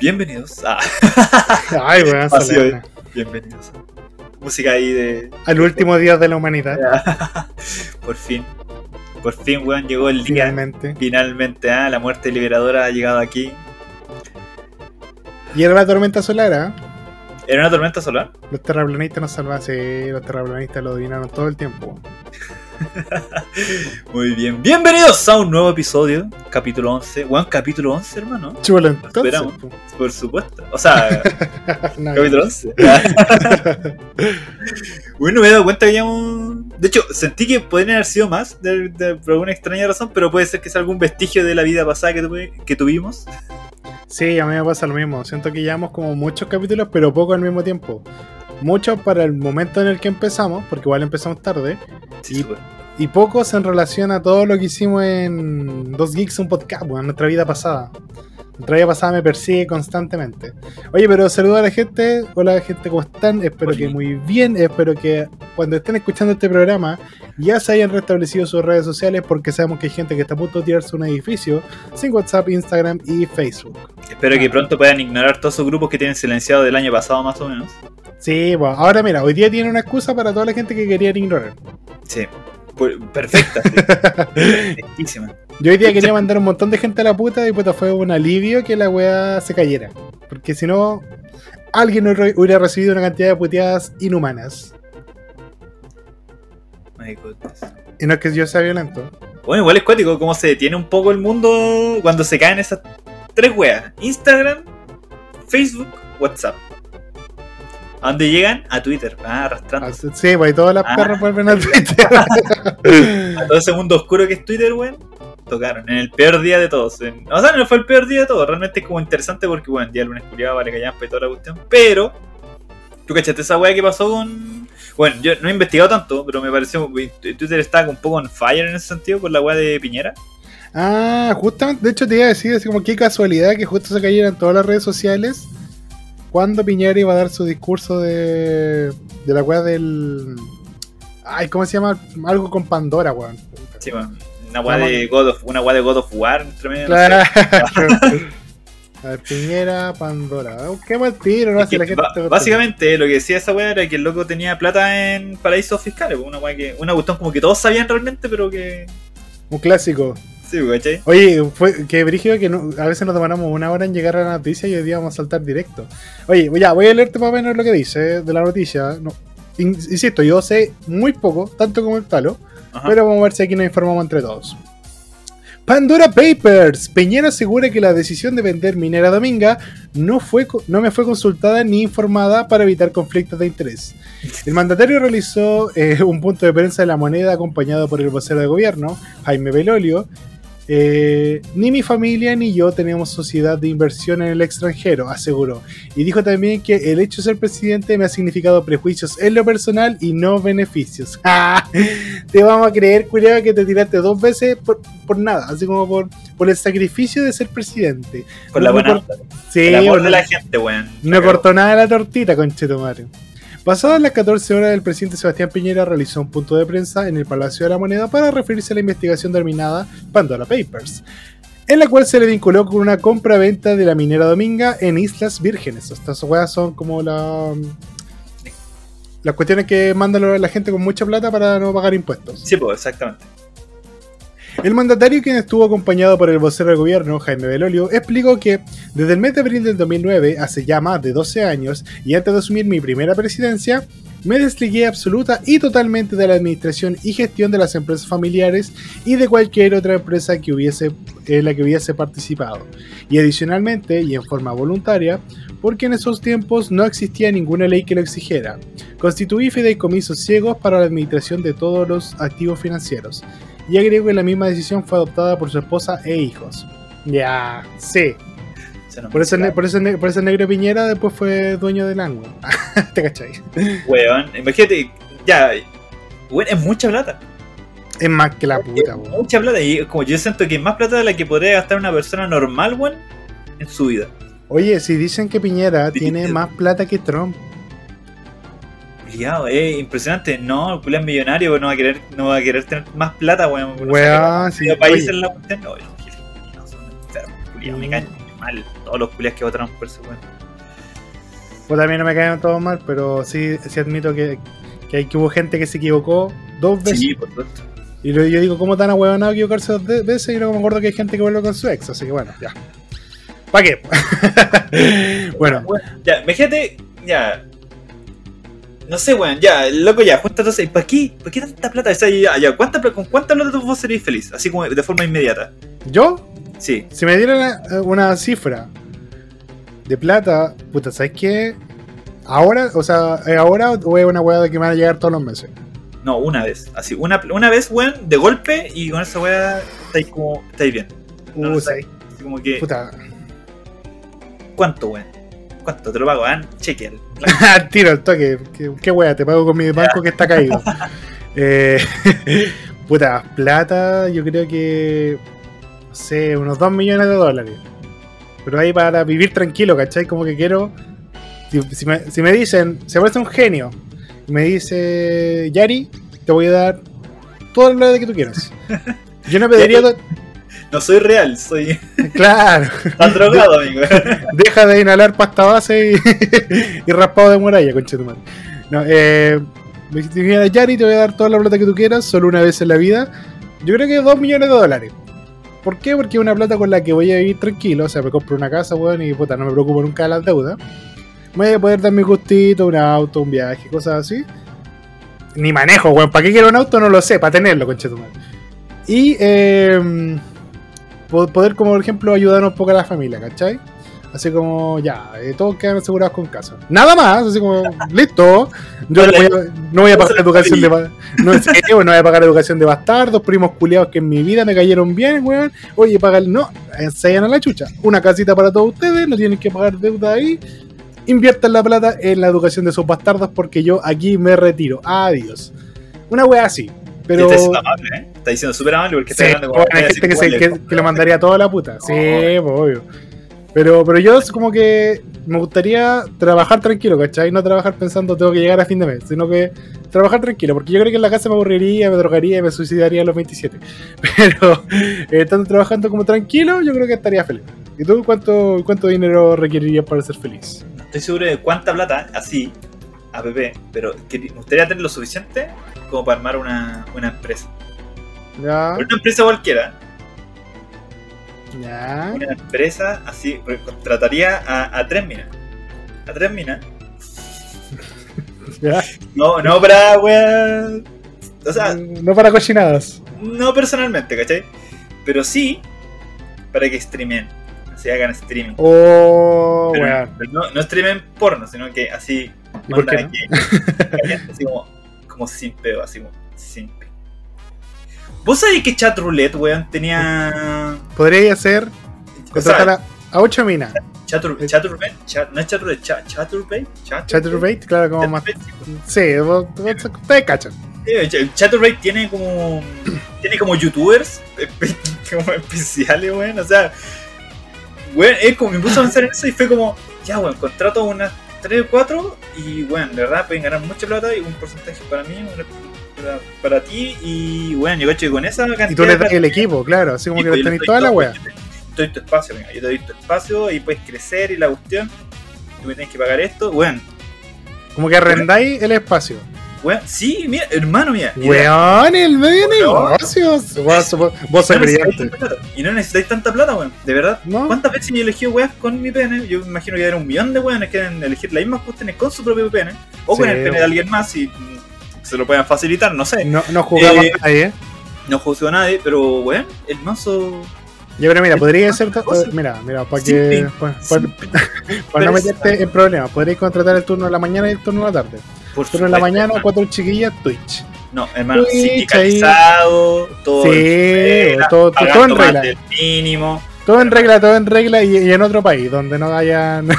Bienvenidos a. Ay, weón, solemne. Bienvenidos. Música ahí de. Al último día de la humanidad, Por fin. Por fin, weón, llegó el día. finalmente. Finalmente, ah, la muerte liberadora ha llegado aquí. Y era la tormenta solar, ¿ah? ¿Era una tormenta solar? Los terraplanistas nos salvaron, sí, los terraplanistas lo adivinaron todo el tiempo. Muy bien. Bienvenidos a un nuevo episodio, capítulo 11. Weón, capítulo 11, hermano. Chulo, entonces. Esperamos. po. Por supuesto. O sea, No, capítulo 11. bueno, me he dado cuenta que ya un... De hecho, sentí que podrían haber sido más, de- de- por alguna extraña razón, pero puede ser que sea algún vestigio de la vida pasada que, tuve- que tuvimos. Sí, a mí me pasa lo mismo. Siento que llevamos como muchos capítulos, pero pocos al mismo tiempo. Muchos para el momento en el que empezamos, porque igual empezamos tarde, Sí, Y- y pocos en relación a todo lo que hicimos en Dos Geeks, un podcast, bueno, en nuestra vida pasada. Nuestra vida pasada me persigue constantemente. Oye, pero saludo a la gente. Hola, gente, ¿cómo están? Espero que muy bien. Espero que cuando estén escuchando este programa ya se hayan restablecido sus redes sociales porque sabemos que hay gente que está a punto de tirarse un edificio sin WhatsApp, Instagram y Facebook. Espero que pronto puedan ignorar todos esos grupos que tienen silenciado del año pasado, más o menos. Sí, bueno, ahora mira, hoy día tiene una excusa para toda la gente que quería ignorar. Sí. Perfecta. sí. Yo hoy día quería mandar un montón de gente a la puta y puta fue un alivio que la weá se cayera. Porque si no, alguien hubiera- hubiera recibido una cantidad de puteadas inhumanas. My goodness. Y no es que yo sea violento. Bueno, igual es cuático cómo se detiene un poco el mundo cuando se caen esas tres weas. Instagram, Facebook, WhatsApp. ¿A dónde llegan? A Twitter. Ah, arrastrando. Así- Sí, pues todas las Ah. perras vuelven a Twitter. A todo ese mundo oscuro que es Twitter, weón. Tocaron. En el peor día de todos. En- O sea, no fue el peor día de todos. Realmente es como interesante porque, bueno, día lunes culiado, vale, callampa y toda la cuestión. Pero, ¿tú cachaste esa wea que pasó con. Bueno, yo no he investigado tanto, pero me pareció. Twitter está un poco on fire en ese sentido con la wea de Piñera. ah, justamente, de hecho te iba a decir así como qué casualidad que justo se cayeran todas las redes sociales cuando Piñera iba a dar su discurso de, de la weá del... Ay, ¿cómo se llama? Algo con Pandora, weón. Sí, bueno, una weá de God of, una de God of War entre medio, no Claro. A ver, Piñera, Pandora. Qué mal tiro, ¿no? Si la gente básicamente lo que decía esa weá era que el loco tenía plata en paraísos fiscales, una weá que, una cuestión como que todos sabían realmente, pero que. Un clásico. Sí, ¿cachai? Oye, fue que brígido que no- a veces nos demoramos una hora en llegar a la noticia y hoy día vamos a saltar directo. Oye, ya, voy a leerte más o menos lo que dice de la noticia. No, in- insisto, yo sé muy poco, tanto como el Ajá. pero vamos a ver si aquí nos informamos entre todos. Pandora Papers. Peñera asegura que la decisión de vender Minera Dominga no, fue, no me fue consultada ni informada para evitar conflictos de interés. El mandatario realizó eh, un punto de prensa de la moneda acompañado por el vocero de gobierno, Jaime Belolio. Eh, ni mi familia ni yo tenemos sociedad de inversión en el extranjero, aseguró. Y dijo también que el hecho de ser presidente me ha significado prejuicios en lo personal y no beneficios. ¡Ah! Te vamos a creer, culiao, que te tiraste dos veces por, por nada, así como por, por el sacrificio de ser presidente. Por la no buena por-. Sí, El amor bueno, de la gente, weón. no cortó nada la tortita, conchetumare. Pasadas las 14 horas, el presidente Sebastián Piñera realizó un punto de prensa en el Palacio de la Moneda para referirse a la investigación denominada Pandora Papers, en la cual se le vinculó con una compra-venta de la minera Dominga en Islas Vírgenes. Estas weas son como la, las cuestiones que manda la gente con mucha plata para no pagar impuestos. Sí, pues, exactamente. El mandatario, quien estuvo acompañado por el vocero del gobierno, Jaime Belolio, explicó que desde el mes de abril del 2009, hace ya más de 12 años, y antes de asumir mi primera presidencia, me desligué absoluta y totalmente de la administración y gestión de las empresas familiares y de cualquier otra empresa que hubiese, en la que hubiese participado. Y adicionalmente, y en forma voluntaria, porque en esos tiempos no existía ninguna ley que lo exigiera. Constituí fideicomisos ciegos para la administración de todos los activos financieros y agregó que la misma decisión fue adoptada por su esposa e hijos. Ya, sí. Por ne- por, eso, ne- por eso Negro Piñera después fue dueño del ángulo. ¿Te cachai? Weón, imagínate, ya. Weón, es mucha plata. Es más que la puta, weón. mucha plata. Y como yo siento que es más plata de la que podría gastar una persona normal, weón, en su vida. Oye, si dicen que Piñera tiene más plata que Trump. Es impresionante. No, el culiao es millonario, weón, no va a querer, no va a querer tener más plata, weón. Weón, sí, país en la cuestión. No, no, no, son enfermos, culiao, me caen mal. Todos los culias que votaron por ese weón. Pues también no me caen todos mal, pero sí, sí admito que, que, hay, que hubo gente que se equivocó dos veces. Sí, por supuesto. Y lo- yo digo, ¿cómo tan ahueonado equivocarse dos veces? Y luego me acuerdo que hay gente que vuelve con su ex, así que bueno, ya. ¿Para qué? bueno, Ya, imagínate, ya. No sé, weón, ya, loco, ya, junta entonces, ¿para qué? ¿Para qué tanta plata? O sea, ya, ya, ¿cuánta, ¿con cuánta plata vos serías feliz? Así como de forma inmediata. yo, Sí. si me dieran una, una cifra de plata, puta, ¿sabes qué? Ahora, o sea, ¿es ahora o es una hueá de que me van a llegar todos los meses? No, una vez. Así, una, una vez, weón, de golpe, y con esa weá estáis como, estáis bien. No Uh, como que, puta. ¿cuánto, weón? ¿Cuánto? Te lo pago, ah, cheque. Tiro, al toque. ¿Qué, qué wea? Te pago con mi banco que está caído. Eh, puta, plata, yo creo que. No sé, unos 2 millones de dólares. Pero ahí para vivir tranquilo, ¿cachai? Como que quiero. Si, si me, si me dicen, se parece un genio, y me dice, Yari, te voy a dar todo plata que tú quieras. Yo no pediría. No soy real, soy claro, drogado, amigo. deja de inhalar pasta base y, y raspado de muralla, concha tu madre. No, eh, me dijiste, Yari, te voy a dar toda la plata que tú quieras, solo una vez en la vida. Yo creo que 2 millones de dólares. ¿Por qué? Porque es una plata con la que voy a vivir tranquilo. O sea, me compro una casa, weón, y puta, no me preocupo nunca de las deudas. Me voy a poder dar mi gustito, un auto, un viaje, cosas así. Ni manejo, weón. ¿Para qué quiero un auto? No lo sé, para tenerlo, concha tu madre. Y eh, poder, como por ejemplo, ayudar un poco a la familia, ¿cachai? Así como, ya, eh, todos quedan asegurados con casa. Nada más, así como, listo. Yo no voy a, no voy a pagar educación de no, no voy a pagar educación de bastardos, primos culiados que en mi vida me cayeron bien, weón. Oye, pagar, no, se vayan a la chucha. Una casita para todos ustedes, no tienen que pagar deuda ahí. Inviertan la plata en la educación de sus bastardos porque yo aquí me retiro. Adiós. Una wea así. Pero. Está diciendo amable, ¿eh? Está diciendo súper amable porque Sí, está hablando bueno, hay gente que, se, que, que lo mandaría toda la puta. Sí, pues, obvio. Pero, pero yo es como que me gustaría trabajar tranquilo, ¿cachai? No trabajar pensando tengo que llegar a fin de mes, sino que trabajar tranquilo, porque yo creo que en la casa me aburriría, me drogaría y me suicidaría a los 27. Pero eh, estando trabajando como tranquilo, yo creo que estaría feliz. ¿Y tú cuánto, cuánto dinero requerirías para ser feliz? No estoy seguro de cuánta plata, así, APP, pero que- me gustaría tener lo suficiente como para armar una, una empresa. Ya, Una empresa cualquiera, ya. una empresa así, contrataría a, a tres minas. A tres minas. ya. No, no para weá. O sea, no para cochinadas. no personalmente, ¿cachai? Pero sí para que streamen. Así hagan streaming. Oh, Pero, weón. pero no, no streamen porno, sino que así. ¿Y por onda qué no? que- caliente, así como, como sin pedo, así como. ¿Vos sabés que Chat Roulette, weón, tenía. Podría ser contratar a, a ocho minas. Chatur, Chaturbate, Chat- no es Chaturbate, Chat- Chaturbate, Chat- claro, como más. Sí, vos- ustedes cachan. Eh, Ch- Chaturbate tiene como. tiene como youtubers espe- como especiales, weón. O sea, weón, es como me puso a pensar en eso y fue como, ya, weón, contrato unas 3 o 4 y, weón, de verdad pueden ganar mucha plata y un porcentaje para mí, para, para ti y, weón, yo cacho que con esa cantidad. Y tú le das el equipo, claro, así como que pues, lo yo tenéis te toda la wea. yo te- doy tu espacio, venga, yo te doy tu espacio y puedes crecer y la cuestión. Tú me tienes que pagar esto, weón. Como que arrendáis el espacio. Weón, sí, mira, hermano, mira. Weón, el medio Weón. negocios. Vos, necesitáis brillante. Y no necesitáis tanta plata, weón. De verdad. ¿No? ¿Cuántas veces yo he elegido weas con mi pene? Yo me imagino que era un millón de weones que deben elegir las mismas cuestiones con su propio pene. O con el pene de alguien más y se lo puedan facilitar, no sé. No, no jugamos Eh, a nadie, ¿eh? No juzgo a nadie, pero weón, el mazo. Ya, pero mira, podría ser. Mira, mira, para que. Para, para no meterte en problemas, podréis contratar el turno de la mañana y el turno de la tarde. Por Turno de la mañana, cuatro chiquillas, Twitch. No, hermano, Twitch, sindicalizado, todo. Sí, regla, todo, todo, todo en regla. del mínimo. Todo en regla, todo en regla y, y en otro país, donde no hayan.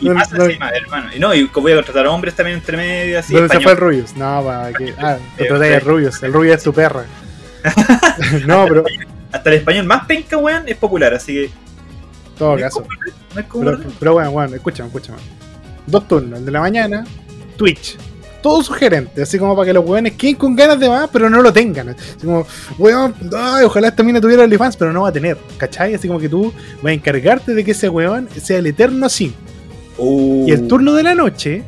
Y más No, no. encima, hermano. Y no, y voy a contratar hombres también entre medio, así. ¿Dónde se fue el español. Rubius? No, para que. Ah, a ok. Rubius. El Rubius es tu perra. no, pero. Hasta el español más penca, weón, es popular, así que. Todo no es caso. como- no es como. Pero, pero bueno, bueno, escúchame, escúchame. Dos turnos, el de la mañana, Twitch. todo sugerente, así como para que los weones queden con ganas de más, pero no lo tengan. Así como, weón, ay, ojalá esta mina tuviera OnlyFans, pero no va a tener, ¿cachai? Así como que tú vas a encargarte de que ese weón sea el eterno así. Y el turno de la noche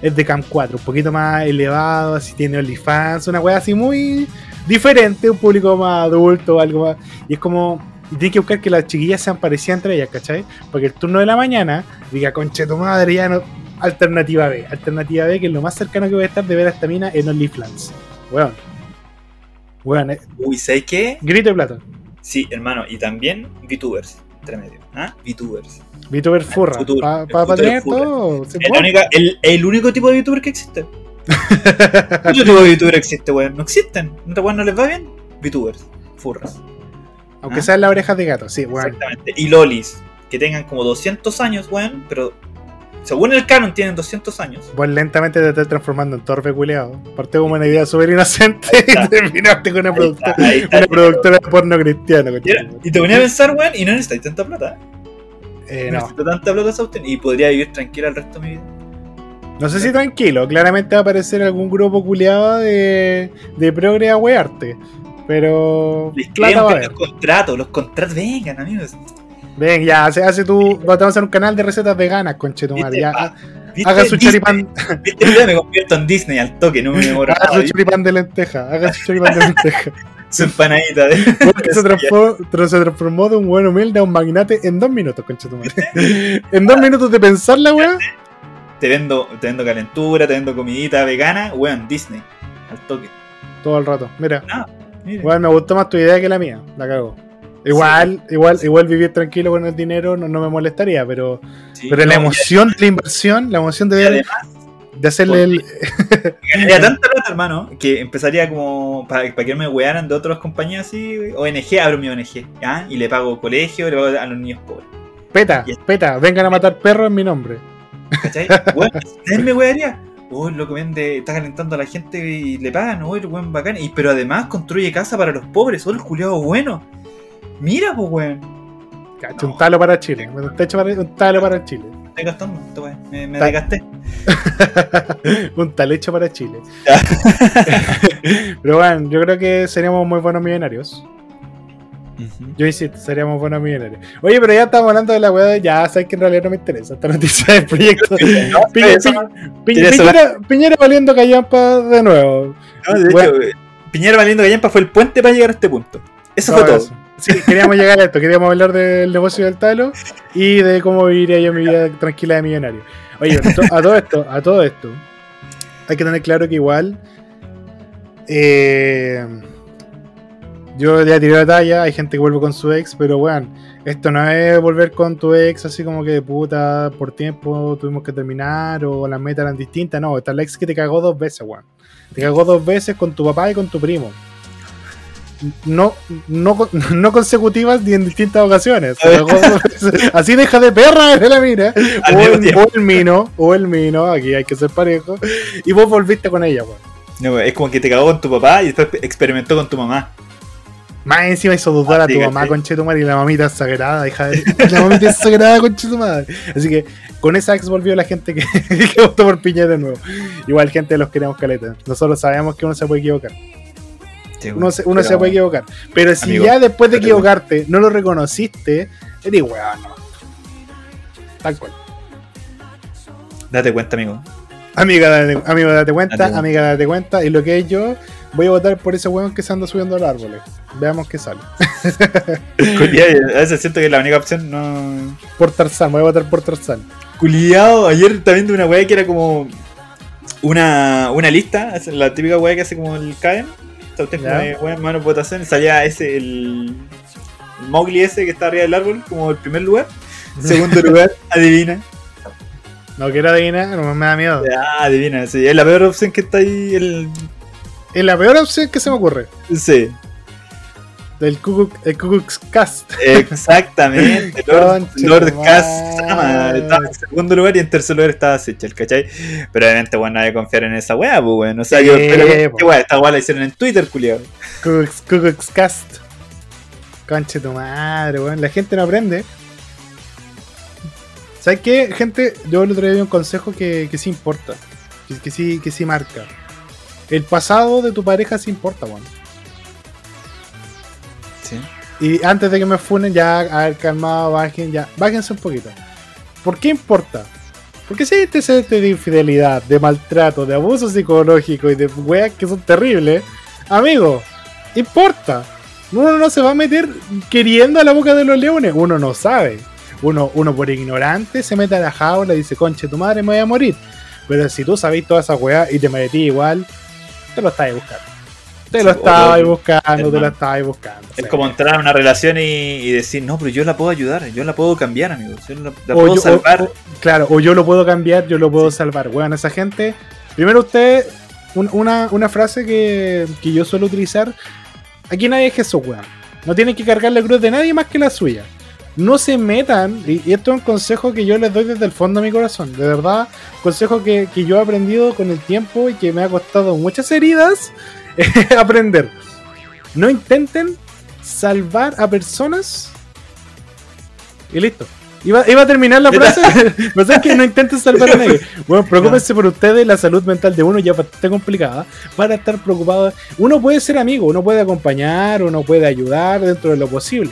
es de Cam 4, un poquito más elevado, así tiene OnlyFans, una weá así muy diferente, un público más adulto, algo más. Y es como. Y tienes que buscar que las chiquillas sean parecidas entre ellas, ¿cachai? Porque el turno de la mañana, diga, conche tu madre, ya no. Alternativa B. Alternativa B, que es lo más cercano que voy a estar de ver a esta mina en OnlyFans. Weón. Weón, eh, Uy, ¿sabes qué? grito de plata. Sí, hermano, y también VTubers, entre medio. ¿Ah? VTubers. VTuber furra. Para el pa, futuro tener furra. todo. se El, puede. única- el, el único tipo de VTuber que existe. ¿Qué otro tipo de VTuber existe, weón? No existen. ¿No, weón, no les va bien? VTubers. Furras. Aunque ¿Ah? sean las orejas de gato, sí, weón. Exactamente. Y lolis, que tengan como 200 años, weón, pero según el canon tienen 200 años. Vos lentamente te estás transformando en torpe culeado. Parte como una idea súper inocente y terminaste con una, productora, está, está. una productora de porno cristiano. Y, te ponía a pensar, weón, y no necesitáis tanta plata. Eh, no necesito tanta plata cuestión, y podría vivir tranquila el resto de mi vida. no sé si tranquilo. Claramente va a aparecer algún grupo culeado de, de progre a wearte. Pero. Les Plata va a haber. los contratos, los contratos, vengan, amigos. Ven, ya, hace, hace tú. Vamos a hacer un canal de recetas veganas, conchetumare. ¿Viste? Ya, haga su choripán. ¿Viste? video? Me convierto en Disney al toque, no me demoro Haga su choripán de lenteja. Haga su choripán de lenteja. Su empanadita de. Se transformó, se transformó de un buen humilde a un magnate en dos minutos, conchetumare. en dos minutos de pensar la weá. Te vendo, te vendo calentura, te vendo comidita vegana, weón, Disney. Al toque. Todo el rato. Mira. Mira. Igual me gustó más tu idea que la mía, la cago. Igual, igual, igual vivir tranquilo con el dinero no, no me molestaría, pero, Sí, pero la emoción de la inversión, la emoción de, además, de hacerle el. ganaría tanta plata, hermano, que empezaría como para que me wearan de otras compañías así, ONG, abro mi ONG, ¿ya? Y le pago colegio, le pago a los niños pobres. Peta, Y- peta, vengan a matar perros en mi nombre. ¿Cachai? Él me wearía. Uy, lo que vende, está calentando a la gente y le pagan, uy, el weón bacán. Y, pero además construye casa para los pobres, oh, el culiado bueno. Mira, pues weón. Cacho, un talo para Chile. Un, techo para, un talo para Chile. Estoy gastando, me, me desgasté. un talecho para Chile. pero bueno, yo creo que seríamos muy buenos millonarios. Yo insisto, seríamos buenos millonarios. Oye, pero ya estamos hablando de la weá de ya, sabes que en realidad no me interesa esta noticia del proyecto. No, no- Piñera, Piñera valiendo callampa de nuevo. no, de Bueno. hecho, Piñera Valiendo Gallampa fue el puente para llegar a este punto. Eso fue No, todo. eso. Sí, queríamos llegar a esto, queríamos hablar del negocio del talo y de cómo viviría yo mi vida tranquila de millonario. Oye, a todo esto, a todo esto, hay que tener claro que igual eh, yo ya tiré la talla, hay gente que vuelve con su ex, pero bueno, esto no es volver con tu ex así como que de puta, por tiempo tuvimos que terminar o las metas eran distintas, no, esta es la ex que te cagó dos veces, weón. Te cagó dos veces con tu papá y con tu primo. No, no, no consecutivas ni en distintas ocasiones. Así deja de perra eres la mina. O el, tiempo. o el mino, o el mino, aquí hay que ser parejo. Y vos volviste con ella, weón. No, es como que te cagó con tu papá y después experimentó con tu mamá. Más encima hizo dudar a Ah, sí, tu mamá, conchetumare, y la mamita es sagrada, hija de. La mamita es sagrada, conchetumare. Así que con esa ex volvió la gente que, que votó por Piñera de nuevo. Igual, gente, los queremos caleta. Nosotros sabemos que uno se puede equivocar. Uno se, uno Pero- se puede equivocar. Pero si Amigo, ya después de equivocarte no lo reconociste, eres weón, no. Tal cual. Date cuenta, amigo. Amiga, date, amigo, date cuenta, Date amiga, date cuenta. Y lo que es yo, voy a votar por ese weón que se anda subiendo a los árboles. Veamos qué sale. A veces siento que es la única opción no. Por Tarzán, voy a votar por Tarzán. Culiado, ayer estaba viendo una weá que era como una, una lista, la típica weá que hace como el CAEM. Esta cuestión como de mano, votación, salía ese, el, el Mowgli ese que está arriba del árbol, como el primer lugar. Segundo lugar, adivina. No quiero adivinar, no me da miedo. Ah, adivina, sí, es la peor opción que está ahí. El, Es la peor opción que se me ocurre. sí, Del Ku Klux- Cast. exactamente. Lord, Lord madre. estaba en segundo lugar y en tercer lugar estaba Sechel, ¿cachai? Pero obviamente, bueno, nadie confiar en esa weá, pues, bueno. O sea, yo Sí, espero que esta weá, esta weá la hicieron en Twitter, culiado. Ku Klux- Cast. Conche tu madre, weón. La gente no aprende. ¿Sabes qué, gente? Yo el otro día un consejo que, que sí importa. Que, que sí, que sí marca. El pasado de tu pareja sí importa, weón. Y antes de que me funen, ya, a ver, calmado, bajen, ya, bájense un poquito. ¿Por qué importa? Porque si hay antecedentes de infidelidad, de maltrato, de abuso psicológico y de weas que son terribles, amigo, importa. Uno no se va a meter queriendo a la boca de los leones, uno no sabe. Uno, uno por ignorante se mete a la jaula y dice, conche, tu madre me voy a morir. Pero si tú sabés toda esa weá y te metí igual, te lo estabas buscando. Te lo Sí, obvio, buscando, te lo estabas buscando. Es Sí. como entrar a una relación y, y decir, no, pero yo la puedo ayudar, yo la puedo cambiar, amigo. Yo la, la puedo yo- salvar. o- o- claro, o yo lo puedo cambiar, yo lo puedo salvar. Weón, esa gente. Primero usted, un- una, una frase que, que yo suelo utilizar. Aquí nadie es Jesús, weón. No tienen que cargar la cruz de nadie más que la suya. No se metan, y, y esto es un consejo que yo les doy desde el fondo de mi corazón. De verdad, consejo que, que yo he aprendido con el tiempo y que me ha costado muchas heridas aprender. No intenten salvar a personas y listo. Iba, iba a terminar la frase, sabes que no intenten salvar a nadie. Bueno, preocúpense por ustedes, la salud mental de uno ya está complicada. Para estar preocupado, uno puede ser amigo, uno puede acompañar, uno puede ayudar dentro de lo posible.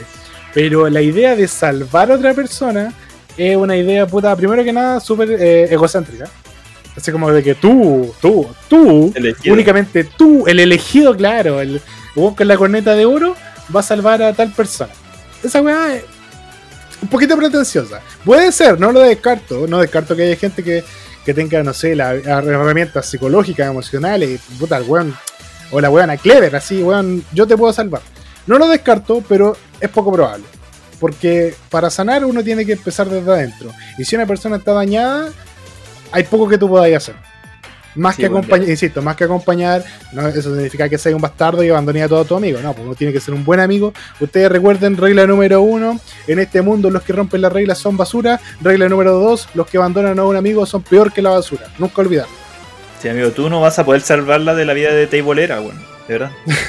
Pero la idea de salvar a otra persona es una idea, puta, primero que nada, súper eh, egocéntrica. Así como de que tú, tú, tú, Elegido. únicamente tú, el elegido, claro, el con la corneta de oro, va a salvar a tal persona. Esa weá es un poquito pretenciosa. Puede ser, no lo descarto. No descarto que haya gente que, que tenga, no sé, las herramientas psicológicas, emocionales, puta, el weón, o la weona clever, así, weón, yo te puedo salvar. No lo descarto, pero es poco probable. Porque para sanar uno tiene que empezar desde adentro. Y si una persona está dañada, hay poco que tú podáis hacer. Más Sí, que bueno, acompañar, insisto, más que acompañar, no, eso significa que seas un bastardo y abandones a todo tu amigo. No, pues uno tiene que ser un buen amigo. Ustedes recuerden, regla número uno, en este mundo los que rompen las reglas son basura. Regla número dos, los que abandonan a un amigo son peor que la basura. Nunca olvidarlo. Sí, amigo, tú no vas a poder salvarla de la vida de Teibolera, weón. De verdad.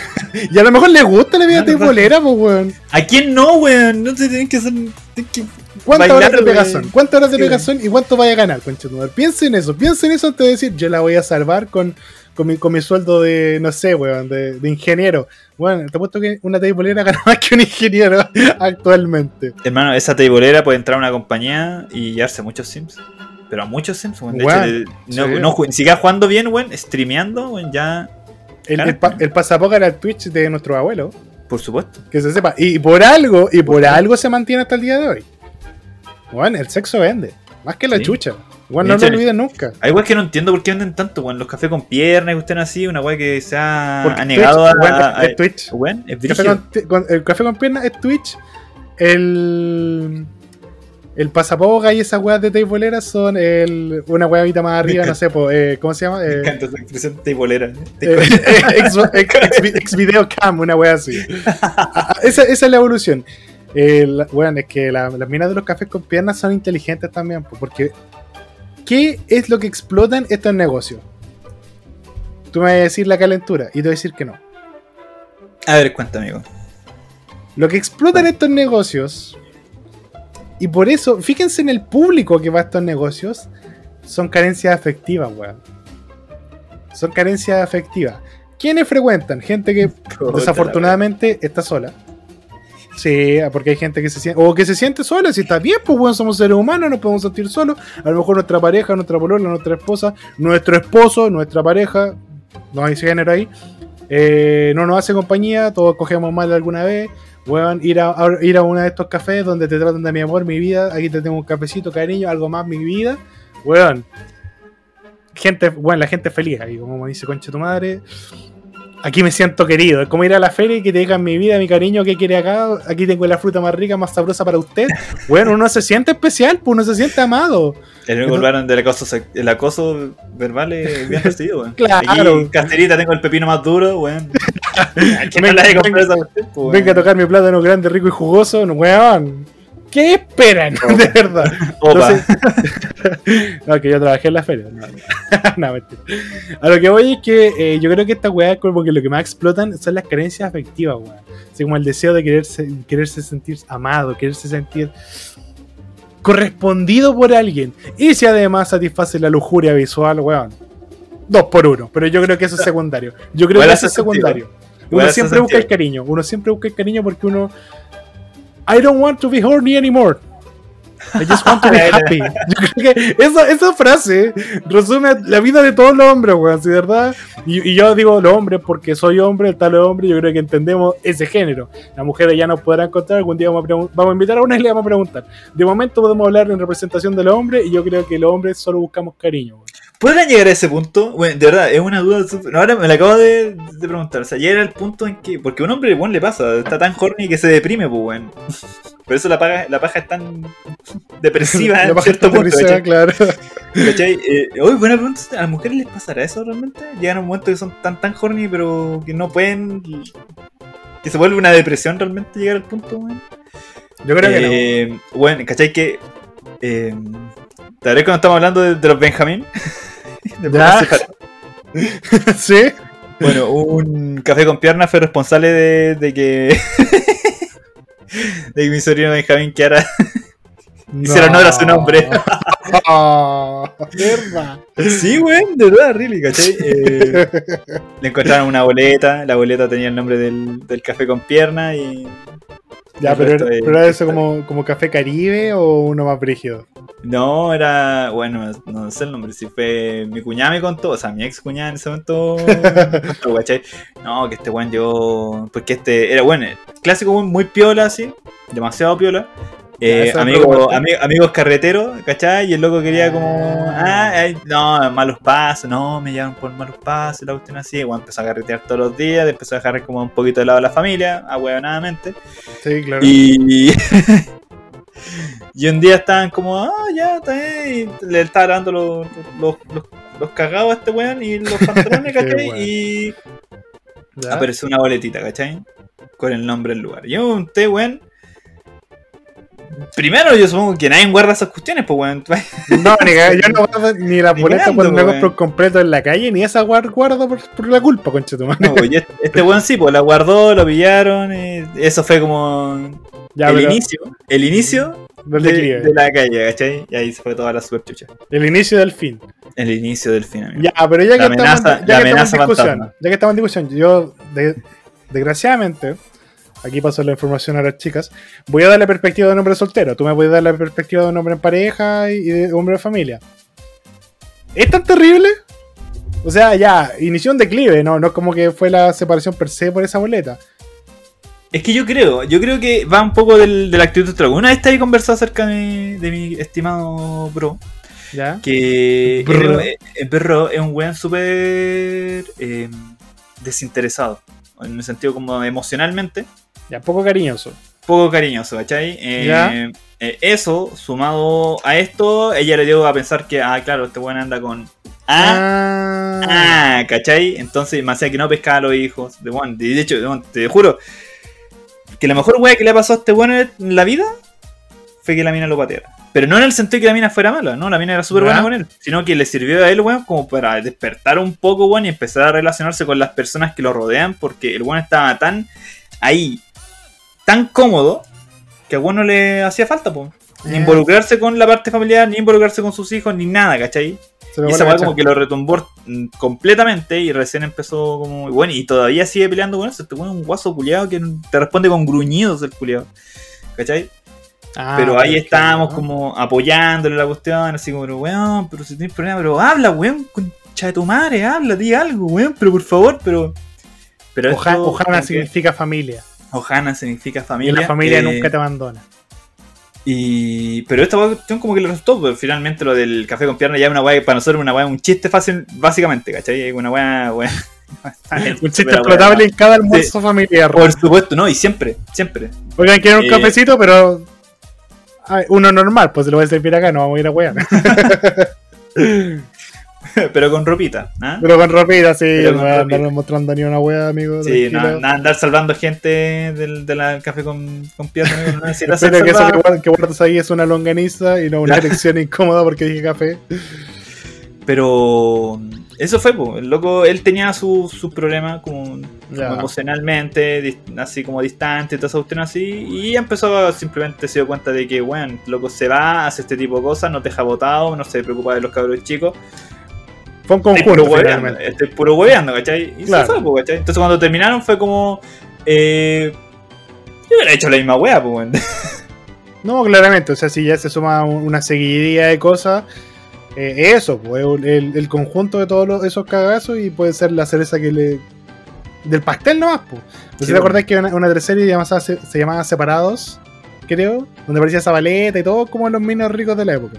Y a lo mejor les gusta la vida Ah, de bolera, pues weón. ¿A quién no, weón? No te tienen que hacer. que- ¿Cuántas Bailar, horas de pegazón? ¿Cuántas horas de pegazón y cuánto vaya a ganar, conchetumar? Piensen en eso, piensen en eso antes de decir, yo la voy a salvar con, con, mi, con mi sueldo de, no sé, weón, de, de ingeniero. Bueno, te apuesto que una teibolera gana más que un ingeniero actualmente. Hermano, esa Teibolera puede entrar a una compañía y llevarse a muchos Sims. Pero a muchos Sims, weón. De Weón, hecho, no, no ju- si sigas jugando bien, weón, streameando, weón, ya. El, el, pa- el pasapoca era el Twitch de nuestro abuelo, Por supuesto. que se sepa. Y por algo, y por algo se mantiene hasta el día de hoy. Bueno, el sexo vende, más que la Sí. chucha. Bueno, no lo olviden nunca. Hay weas que no entiendo por qué venden tanto, weón. Los cafés con piernas y cuestiones así, una wea que se ha, negado a. es- Twitch. Weón, es café con- el café con piernas es Twitch. El. El pasapoga y esas weas de teiboleras son el, una weavita más arriba, no sé, po, eh, ¿cómo se llama? Me Eh, encanta esa expresión Teibolera. eh, ex, ex- ex- ex video cam, una wea así. Ah, esa, esa es la evolución. Eh, la- weón, es que la- las minas de los cafés con piernas son inteligentes también, po, porque ¿qué es lo que explotan estos negocios? Tú me vas a decir la calentura y te voy a decir que no. A ver, cuenta, amigo. Lo que explotan estos negocios, y por eso, fíjense en el público que va a estos negocios, son carencias afectivas, weón. Son carencias afectivas. ¿Quiénes frecuentan? Gente que desafortunadamente está sola. Sí, porque hay gente que se siente, o que se siente sola, si está bien, pues bueno, somos seres humanos, nos podemos sentir solos. A lo mejor nuestra pareja, nuestra polola, nuestra esposa, nuestro esposo, nuestra pareja, no hay género ahí, eh, no nos hace compañía, todos cogemos mal alguna vez. Weón, ir a, ir a uno de estos cafés donde te tratan de mi amor, mi vida, aquí te tengo un cafecito, cariño, algo más, mi vida. Weón, gente, bueno, la gente feliz, ahí como dice concha tu madre. Aquí me siento querido. Es como ir a la feria y que te digan mi vida, mi cariño, ¿qué quiere acá? Aquí tengo la fruta más rica, más sabrosa para usted. Bueno, uno se siente especial, pues uno se siente amado. El único lugar del acoso, el acoso verbal es bien recibido, weón. Claro. Aquí en Casterita tengo el pepino más duro, weón. ¿A quién no Venga, venga, weón? Venga a tocar mi plátano grande, rico y jugoso. No, weón. ¿Qué esperan? De verdad. Opa. Entonces- no, que yo trabajé en la feria. No, no, mentira. A lo que voy es que eh, yo creo que esta weá, como que lo que más explotan son las carencias afectivas, weón. Así como el deseo de quererse, quererse sentir amado, quererse sentir correspondido por alguien. Y si además satisface la lujuria visual, weón. dos por uno, pero yo creo que eso es secundario. Yo creo que eso es secundario. Uno siempre busca el cariño, uno siempre busca el cariño porque uno. I don't want to be horny anymore. I just want to be happy. Yo creo que esa, esa frase resume la vida de todos los hombres, weón, ¿sí, verdad? Y, y yo digo los hombres porque soy hombre, el tal hombre, yo creo que entendemos ese género. Las mujeres ya nos podrán contar, algún día vamos a, vamos a invitar a una y le vamos a preguntar. De momento podemos hablar en representación de los hombres y yo creo que los hombres solo buscamos cariño. ¿Podrán llegar a ese punto? Bueno, de verdad, es una duda. súper- Ahora me la acabo de, de preguntar. O sea, llegar al punto en que. Porque a un hombre, bueno, le pasa. Está tan horny que se deprime, pues, weón. Por eso la paja, la paja es tan depresiva La en paja cierto está punto, ¿cachai? claro. ¿Cachai? Eh, oye, buena pregunta. ¿A las mujeres les pasará eso realmente? Llegan a un momento que son tan tan horny, pero que no pueden. Que se vuelve una depresión realmente llegar al punto, weón. Yo creo que no. Eh, Bueno, ¿cachai? Que. Eh, ¿Te acuerdas cuando estamos hablando de, de los Benjamín? ¿Sí? Bueno, un café con piernas fue responsable de, de que. de que mi sobrino Benjamín Kiara hiciera honor a su nombre. Verdad. sí, weón, de verdad, really, ¿cachai? Eh, le encontraron una boleta, la boleta tenía el nombre del, del café con piernas y. Ya, pero, era- de- pero era eso como, como café caribe o uno más brígido. No, era. Bueno, no sé el nombre, si fue. Mi cuñada me contó, o sea, mi ex cuñada en ese momento. No, que este weón yo. Porque este era bueno, clásico muy piola, así. Demasiado piola. Eh, amigo- ami- amigos carreteros, ¿cachai? Y el loco quería como. Ah, ay, no, malos pasos, no, me llevan por malos pasos, la cuestión así. Bueno, empezó a carretear todos los días, empezó a dejar como un poquito de lado a la familia, ahueonadamente. Sí, claro. Y. y un día estaban como, ah, ya, está bien. Y le estaba lavando los, los, los, los cagados a este weón y los pantalones, ¿cachai? y Ya. apareció una boletita, ¿cachai? Con el nombre del lugar. Yo pregunté, weón. Primero, yo supongo que nadie guarda esas cuestiones, pues, weón. No, ni, yo no guardo ni la boleta cuando me compro completo en la calle, ni esa guar- guardo por, por la culpa, concha tu madre. No, pues, este, este weón sí, pues la guardó, lo pillaron. Eso fue como Ya, el pero inicio. El inicio de, la calle, ¿cachai? Y ahí se fue toda la superchucha. El inicio del fin. El inicio del fin, amigo. Ya, pero ya que, amenaza- estamos, ya que estamos en discusión, fantasma. ya que estamos en discusión, yo, de- desgraciadamente, aquí paso la información a las chicas, voy a dar la perspectiva de un hombre soltero. Tú me puedes dar la perspectiva de un hombre en pareja y de un hombre de familia. ¿Es tan terrible? O sea, ya, inició un declive, ¿no? No es como que fue la separación per se por esa boleta. Es que yo creo, yo creo que va un poco del, de la actitud trago. Una vez había conversado acerca de, de mi estimado bro, ¿Ya? que eh, bro es un weón súper eh, desinteresado, en el sentido como emocionalmente, Ya, poco cariñoso. poco cariñoso, ¿cachai? Eh, eh, eso, sumado a esto, ella le dio a pensar que, ah, claro, este weón anda con... Ah, Ah, Ah, ¿cachai? Entonces me hacía que no pescaba a los hijos. De, bueno, de hecho, de- bueno, te juro que la mejor wea que le ha pasado a este bueno en la vida fue que la mina lo pateara. Pero no en el sentido de que la mina fuera mala, ¿no? La mina era súper buena con él. Sino que le sirvió a él, weón, como para despertar un poco, weón, y empezar a relacionarse con las personas que lo rodean. Porque el weón estaba tan ahí, tan cómodo, que a weón no le hacía falta, po. Ni Ya. involucrarse con la parte familiar, ni involucrarse con sus hijos, ni nada, ¿cachai? Y esa weá como que lo retumbó completamente y recién empezó como. Bueno, y todavía sigue peleando con eso. Este weón es un guaso culiado que te responde con gruñidos el culiado. ¿Cachai? Ah, pero ahí es que, estábamos ¿no? como apoyándole la cuestión, así como, pero weón, pero si tienes problema, pero habla, weón, concha de tu madre, habla, di algo, weón, pero por favor, pero. Pero Oja- esto, Ojana como que- significa familia. Ojana significa Y familia. la familia eh, nunca te abandona. Y, pero esta cuestión como que le resultó, pero finalmente lo del café con pierna ya es una weá para nosotros es una weá, un chiste fácil, básicamente, ¿cachai? Una weá, weá. Un chiste explotable en cada almuerzo familiar. Por supuesto, no, y siempre, siempre. Oigan, quieren un Eh, cafecito, pero. uno normal, pues se lo voy a servir acá, no vamos a ir a wear. pero con ropita, ¿ah? pero con ropita, sí, Pero no voy a andar mostrando ni una wea, amigo. Sí, no, nada, andar salvando gente del, de la café con, con amigo, no Espero que eso que guard- que guardas ahí es una longaniza y no una erección incómoda porque dije café. Pero eso fue, pues, el loco, él tenía sus su problemas como, emocionalmente, así como distante, toda esa así, y empezó simplemente se dio cuenta de que, bueno, loco se va, hace este tipo de cosas, no te deja botado, no se preocupa de los cabros chicos. Fue un Estoy conjunto, puro hueveando, estoy puro hueveando, ¿cachai? Y Claro. se po, ¿cachai? Entonces cuando terminaron fue como. Eh, yo hubiera hecho la misma wea, pues. No, claramente, o sea, si ya se suma un- una seguidilla de cosas, eh, eso, pues, el, el conjunto de todos los- esos cagazos y puede ser la cereza que le. del pastel nomás, pues. Sí, si te acordás que una, una llamada- se, se llamaba Separados, creo, donde aparecía Zabaleta y todo como los minos ricos de la época.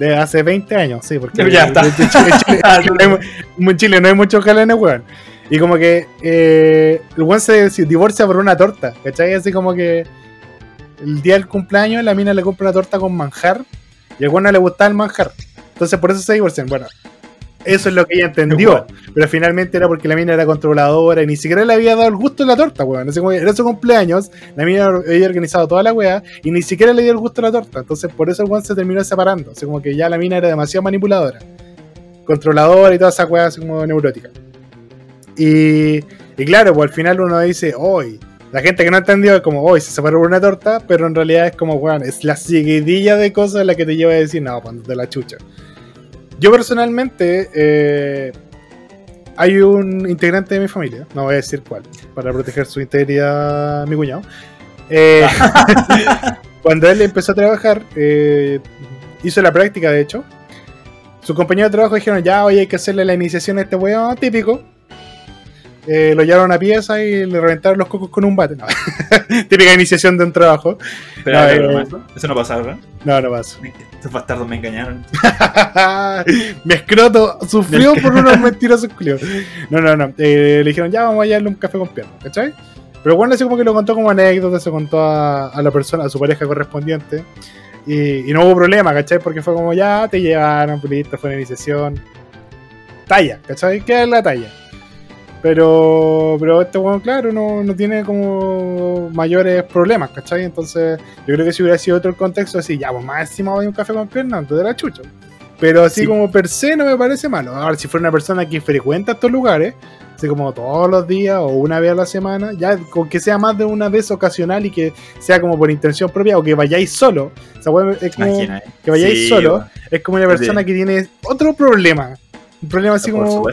De hace 20 años, sí, porque Ya está. en Chile, en Chile- no hay- en Chile no hay muchos galanes, weón. Y como que eh, el weón se se divorcia por una torta, ¿cachai? Así como que el día del cumpleaños la mina le compra una torta con manjar y al weón no le gustaba el manjar. Entonces por eso se divorcian. Bueno, eso es lo que ella entendió. Pero finalmente era porque la mina era controladora y ni siquiera le había dado el gusto de la torta, weón. Era su cumpleaños, la mina había organizado toda la weá y ni siquiera le dio el gusto de la torta. Entonces por eso el weón se terminó separando. Así como que ya la mina era demasiado manipuladora. Controladora y toda esa weá así como neurótica. Y, y claro, pues al final uno dice, hoy. La gente que no entendió es como, hoy se separó por una torta, pero en realidad es como, weón, es la seguidilla de cosas la que te lleva a decir, no, cuando te la chucha. Yo personalmente, eh, hay un integrante de mi familia, no voy a decir cuál, para proteger su integridad, mi cuñado. Eh, cuando él empezó a trabajar, eh, hizo la práctica, de hecho. Sus compañeros de trabajo dijeron, ya, hoy hay que hacerle la iniciación a este weón típico. Eh, lo llevaron a pieza y le reventaron los cocos con un bate. No. Típica iniciación de un trabajo. No, eh. Eso no pasa, ¿verdad? No, no pasó. Estos bastardos me engañaron. Mi escroto sufrió por unos mentirosos culiados. No, no, no. Eh, le dijeron, ya vamos a llevarle un café con pierna, ¿cachai? Pero bueno, así como que lo contó como anécdota, se contó a, a la persona, a su pareja correspondiente. Y, y no hubo problema, ¿cachai? Porque fue como, ya te llevaron, listo, fue una iniciación. Talla, ¿cachai? Queda en la talla. Pero, pero este bueno, claro, no, no tiene como mayores problemas, ¿cachai? Entonces, yo creo que si hubiera sido otro el contexto, así, ya, pues más encima voy a un café con antes de la chucha. Pero así Sí. como per se no me parece malo. Ahora, si fuera una persona que frecuenta estos lugares, así como todos los días o una vez a la semana, ya con que sea más de una vez ocasional y que sea como por intención propia o que vayáis solo. O sea, weón, es como Imagina, ¿eh? que vayáis Sí, solo, weón. es como una persona que tiene otro problema. Un problema así Por como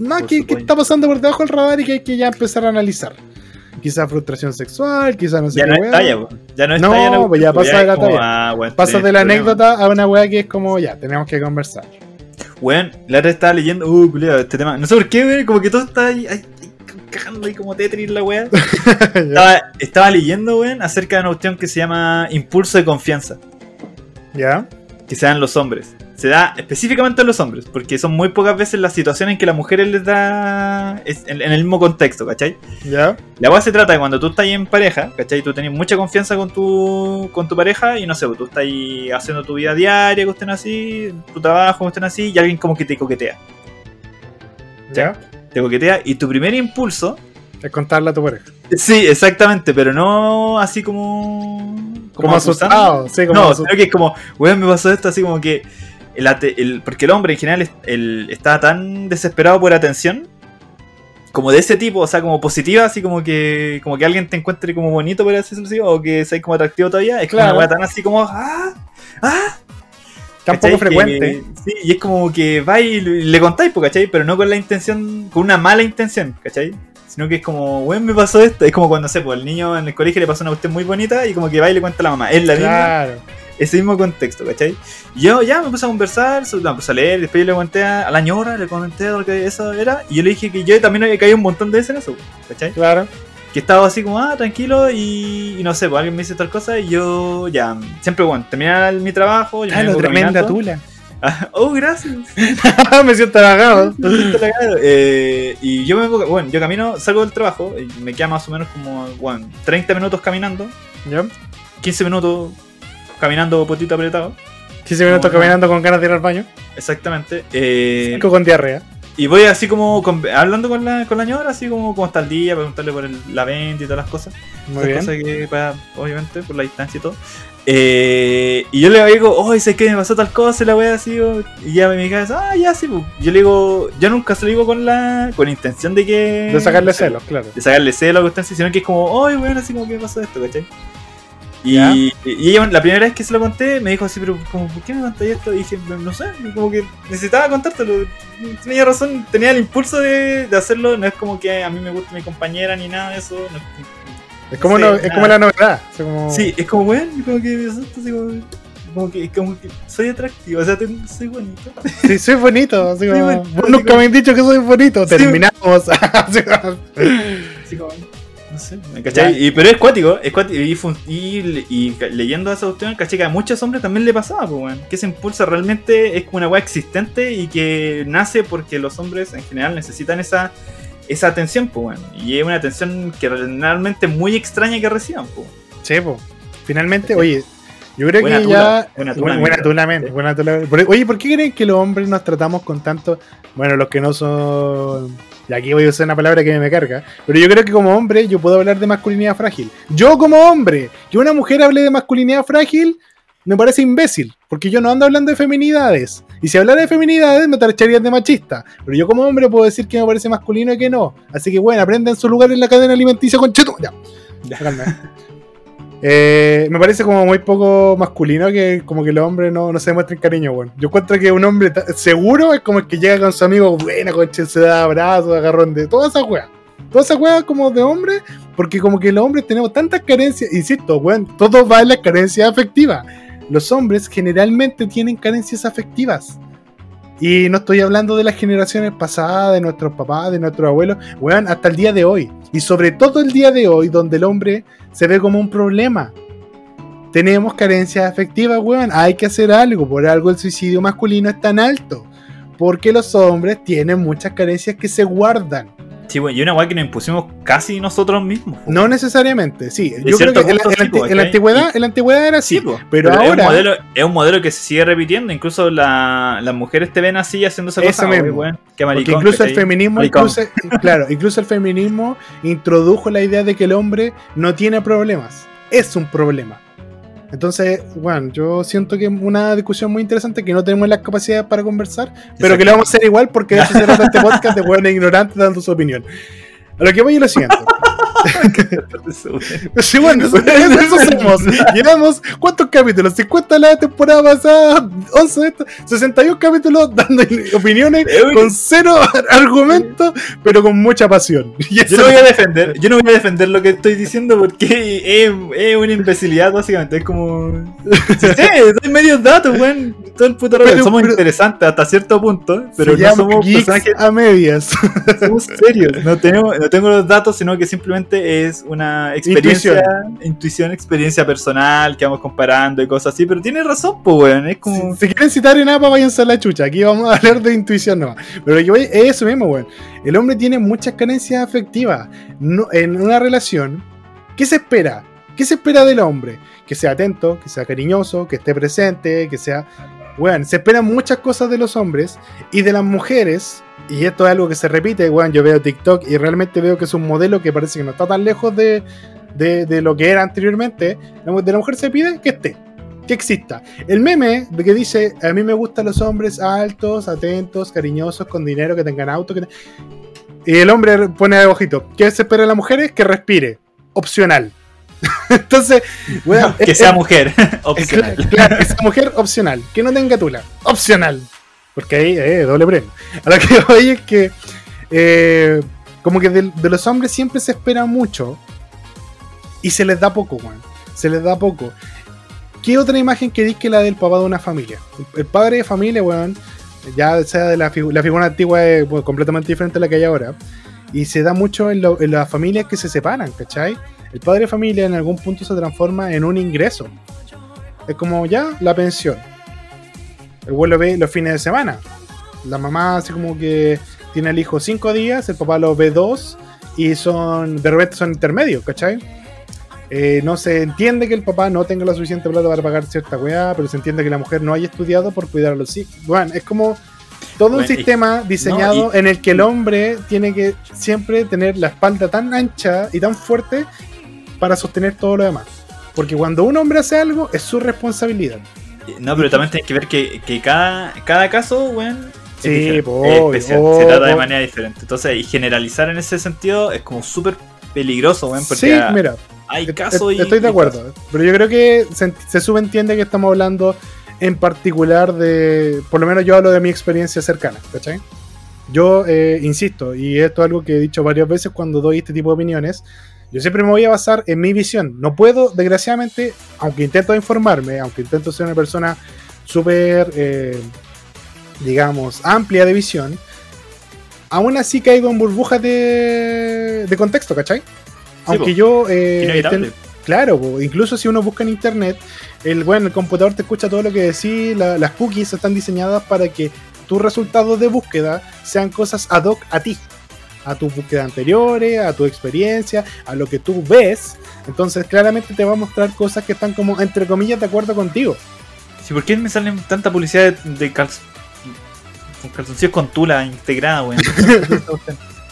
más Por que, está pasando por debajo del radar y que hay que ya empezar a analizar. Quizás frustración sexual, quizás no sé Ya qué no es talla. Ya no es No, talla. pues ya pasa de la talla. ah, de la problema. anécdota a una weá que es como ya, tenemos que conversar. Weón, la otra estaba leyendo, uh, culiado, este tema. No sé por qué, weón, como que todo está ahí, ahí, ahí cagando ahí como Tetris la weá. estaba, estaba leyendo, weón, acerca de una cuestión que se llama impulso de confianza. ¿Ya? Que se dan los hombres. Se da específicamente a los hombres, porque son muy pocas veces las situaciones en que las mujeres les da. es- en, en el mismo contexto, ¿cachai? ¿Ya? La weá se trata de cuando tú estás ahí en pareja, ¿cachai? Tú tenés mucha confianza con tu, con tu pareja y no sé, tú estás ahí haciendo tu vida diaria, cuestión así, tu trabajo, cuestión así, y alguien como que te coquetea. ¿Ya? Te coquetea y tu primer impulso. Es contarle a tu pareja. Sí, exactamente, pero no así como. Como, asustado, sí, como No, asustado. sino que es como, weón, me pasó esto así como que. El, porque el hombre en general el- está tan desesperado por atención. Como de ese tipo, o sea, como positiva, así como que como que alguien te encuentre como bonito, por así decirlo, o que seas como atractivo todavía. Es como Claro. una weá tan así como, ¡ah! ¡ah! Tampoco frecuente. Que- sí, y es como que va y le contáis, po, ¿cachai? Pero no con la intención, con una mala intención, ¿cachai? Sino que es como, weón, me pasó esto. Es como cuando, no sé, pues el niño en el colegio le pasó una cuestión muy bonita y como que va y le cuenta a la mamá. Es la misma Claro. Ese mismo contexto, ¿cachai? Yo ya me puse a conversar, me puse a leer, después yo le conté a, la ñora, le comenté lo que eso era, y yo le dije que yo también había caído un montón de veces en eso, ¿cachai? Claro. Que estaba así como, ah, tranquilo, y, y no sé, pues alguien me dice tal cosa, y yo ya, siempre, bueno, terminaba mi trabajo, yo me Ah, lo tremenda tula. Oh, gracias. me siento halagado. Eh, y yo me vengo, bueno, yo camino, salgo del trabajo, y me queda más o menos como, bueno, 30 minutos caminando, ¿Ya? 15 minutos caminando potito apretado, 15 minutos caminando con ganas de ir al baño. exactamente. Eh, 5 con diarrea. Y voy así como con- hablando con la, con la ñora, así como cómo está el día, preguntarle por el- la venta y todas las cosas. Muy bien. cosas que, para, obviamente, por la distancia y todo. Eh, y yo le digo, oh, sé que me pasó tal cosa, la wea así, oh", y ya me dice, ah, ya sí, pues. Yo le digo, yo nunca se lo digo con la con intención de que. De sacarle celos, claro. De sacarle celos, cuestión así, sino que es como, oh, weón, así como que me pasó esto, ¿cachai? Y, Ya. y ella, la primera vez que se lo conté, me dijo así, pero como, ¿por qué me contáis esto? Y dije, no sé, como que necesitaba contártelo. Tenía razón, tenía el impulso de, de hacerlo. No es como que a mí me gusta mi compañera ni nada de eso. no es- Es como, Sí, no- es como la novedad. o sea, como- Sí, es como, weón, como que así como, como que, como que soy atractivo, o sea, tengo- soy bonito. Sí, soy bonito. así Sí, como, bueno, vos nunca como- me han dicho que soy bonito. Sí. Terminamos. Así como- Y, pero es cuático, es cuático. Y, y, y leyendo esa cuestión, caché que a muchos hombres también le pasaba, pues, weón. Que ese impulso realmente es como una weá existente y que nace porque los hombres en general necesitan esa, esa atención, pues, weón. Y es una atención que realmente es muy extraña que reciban, pues. Sí, po. Finalmente, oye, yo creo Buena que tula, ya. buena tula, buena, tula, men, Sí. buena tula. Por- Oye, ¿por qué creen que los hombres nos tratamos con tanto. Bueno, los que no son. Y aquí voy a usar una palabra que me carga. Pero yo creo que como hombre yo puedo hablar de masculinidad frágil. Yo como hombre, que una mujer hable de masculinidad frágil, me parece imbécil. Porque yo no ando hablando de feminidades. Y si hablara de feminidades me tacharían de machista. Pero yo como hombre puedo decir que me parece masculino y que no. Así que bueno, aprendan su lugar en la cadena alimenticia con cheto. Ya. Ya. Eh, me parece como muy poco masculino que como que los hombres no, no se demuestren cariño, bueno. Yo encuentro que un hombre seguro es como el que llega con su amigo, buena, coche, se da abrazos, agarrón de toda esa wea. Toda esa wea como de hombre, porque como que los hombres tenemos tantas carencias, insisto, weón, todo va en las carencias afectivas. Los hombres generalmente tienen carencias afectivas. Y no estoy hablando de las generaciones pasadas, de nuestros papás, de nuestros abuelos, weón, hasta el día de hoy. Y sobre todo el día de hoy, donde el hombre se ve como un problema. Tenemos carencias afectivas, weón. Hay que hacer algo. Por algo el suicidio masculino es tan alto. Porque los hombres tienen muchas carencias que se guardan. Sí, y una weá que nos impusimos casi nosotros mismos. No necesariamente, sí. De Yo creo cierto que en la, antigüedad, en la antigüedad era así. Sí, pero Es un, ahora- modelo, es un modelo que se sigue repitiendo. Incluso la- las mujeres te ven así haciendo esa Eso cosa. mismo. "Oye, weón, qué Porque maricón", incluso el feminismo, incluso, claro, incluso el feminismo introdujo la idea de que el hombre no tiene problemas, es un problema. Entonces, bueno, yo siento que es una discusión muy interesante que no tenemos las capacidades para conversar, pero que lo vamos a hacer igual porque de eso se trata este podcast de buenos ignorantes dando su opinión. A lo que voy es lo siguiente. Sí, bueno, eso, eso somos. Llevamos, ¿cuántos capítulos? 50 la temporada pasada, 11 de esta, 61 capítulos dando opiniones con cero argumentos, pero con mucha pasión. Y Yo no voy a defender, yo no voy a defender lo que estoy diciendo porque es, es una imbecilidad básicamente, es como... Sí, sí, doy medios datos, weón, todo el puto. Pero- Somos pero- interesantes hasta cierto punto, pero no somos personajes a medias. somos serios. No, tenemos, no tengo los datos, sino que simplemente es una experiencia, intuición. experiencia personal que vamos comparando y cosas así, pero tiene razón, pues, weón, es como... Si, si quieren citar en APA, váyanse a la chucha. Aquí vamos a hablar de intuición nomás. Pero yo es eso mismo, weón. El hombre tiene muchas carencias afectivas. No- en una relación, ¿qué se espera? ¿Qué se espera del hombre? Que sea atento, que sea cariñoso, que esté presente, que sea. Weón, se esperan muchas cosas de los hombres y de las mujeres. Y esto es algo que se repite, weón. Yo veo TikTok y realmente veo que es un modelo que parece que no está tan lejos de, de, de lo que era anteriormente. De la mujer se pide que esté que exista. El meme de que dice, a mí me gustan los hombres altos, atentos, cariñosos, con dinero, que tengan auto. Que te-". Y el hombre pone ojito, ¿qué se espera de las mujeres? Que respire. Opcional. Entonces, que es- sea mujer, es- opcional. claro, que sea mujer, opcional. Que no tenga tula. Opcional. Porque ahí, eh, doble premio. A lo que voy es que, eh, como que de, de los hombres siempre se espera mucho y se les da poco, weón. Se les da poco. ¿Qué otra imagen queréis que la del papá de una familia? El, el padre de familia, weón, ya sea de la, figu- la figura antigua es bueno, completamente diferente a la que hay ahora. Y se da mucho en, lo- en las familias que se separan, ¿cachai? El padre de familia en algún punto se transforma en un ingreso. Es como ya la pensión. El vuelo ve los fines de semana. La mamá así como que tiene al hijo cinco días, el papá lo ve dos y son de repente son intermedios, ¿cachai? Eh, no se entiende que el papá no tenga la suficiente plata para pagar cierta weá, pero se entiende que la mujer no haya estudiado por cuidar a los hijos. Bueno, es como todo un y- sistema diseñado en el que el hombre tiene que siempre tener la espalda tan ancha y tan fuerte para sostener todo lo demás. Porque cuando un hombre hace algo, es su responsabilidad. No, pero también tienes que ver que, que cada, cada caso, weón, es Sí, especial, se trata de manera diferente. Entonces, y generalizar en ese sentido es como súper peligroso, weón, porque Sí, a, mira, hay casos y. Estoy de acuerdo. Pero yo creo que se, se subentiende que estamos hablando en particular de. Por lo menos yo hablo de mi experiencia cercana, ¿cachai? Yo eh, insisto, y esto es algo que he dicho varias veces cuando doy este tipo de opiniones. Yo siempre me voy a basar en mi visión. No puedo, desgraciadamente, aunque intento informarme, aunque intento ser una persona súper, eh, digamos, amplia de visión, aún así caigo en burbujas de, de contexto, ¿cachai? Aunque yo... eh, Claro, po, incluso si uno busca en internet, el bueno, el computador te escucha todo lo que decís, la- las cookies están diseñadas para que tus resultados de búsqueda sean cosas ad hoc a ti, a tus búsquedas anteriores, a tu experiencia, a lo que tú ves. Entonces, claramente te va a mostrar cosas que están como entre comillas de acuerdo contigo. Sí, ¿por qué me salen tanta publicidad de, de calz- con calzoncillos con tula integrada, weón?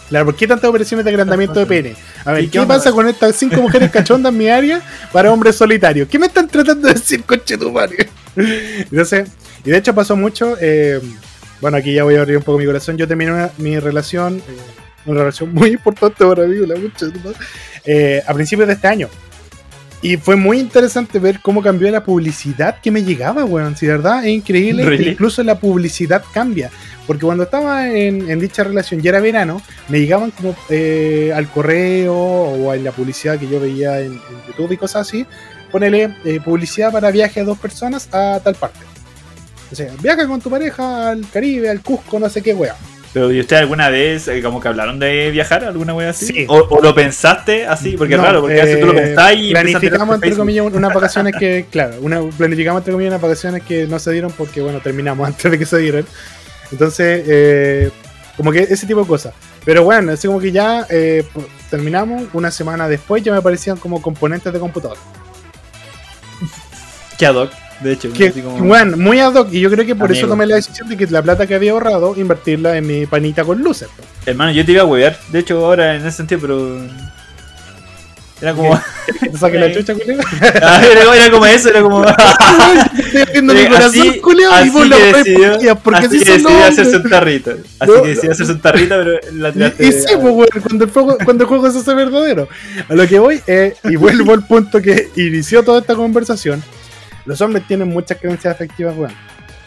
Claro, ¿por qué tantas operaciones de agrandamiento de pene? A ver, ¿Y ¿qué, pasa con estas cinco mujeres cachondas en mi área para hombres solitarios? ¿Qué me están tratando de decir, coche tu madre? Entonces, y de hecho pasó mucho. eh, bueno, aquí ya voy a abrir un poco mi corazón. Yo terminé una- mi relación, eh, una relación muy importante para mí, la mucha eh, a principios de este año. Y fue muy interesante ver cómo cambió la publicidad que me llegaba, weón. Si de verdad es increíble. Really? Incluso la publicidad cambia. Porque cuando estaba en, en dicha relación, ya era verano, me llegaban como eh, al correo o en la publicidad que yo veía en, en YouTube y cosas así. Ponele eh, publicidad para viaje a dos personas a tal parte. O sea, viaja con tu pareja al Caribe, al Cusco, no sé qué weón. Pero ¿y usted alguna vez eh, como que hablaron de viajar alguna wea así? Sí. ¿O, o lo pensaste así? Porque No, es raro, porque a veces tú lo eh, pensás y planificamos entre comillas unas vacaciones que, claro, una, planificamos entre comillas unas vacaciones que no se dieron porque, bueno, terminamos antes de que se dieran. Entonces, eh, como que ese tipo de cosas. Pero bueno, así como que ya eh, terminamos, una semana después ya me aparecían como componentes de computador. Que ad hoc, de hecho. Que, así como- bueno, muy ad hoc, y yo creo que por eso tomé la decisión de que la plata que había ahorrado, invertirla en mi panita con luces. Hermano, yo te iba a huevear, de hecho ahora en ese sentido, pero... Era como... Que te saque la chucha. Ah, era, como- era como eso, era como... Estoy abriendo mi Eh, corazón, y vos la decidió- porque- así así que decidió hacerse un tarrito. Así No, que decidió hacerse un tarrito, pero la tiraste... y sí, pues, weón, cuando el juego, cuando el juego se hace verdadero. A lo que voy, eh, y vuelvo al punto que inició toda esta conversación. Los hombres tienen muchas creencias afectivas, weón.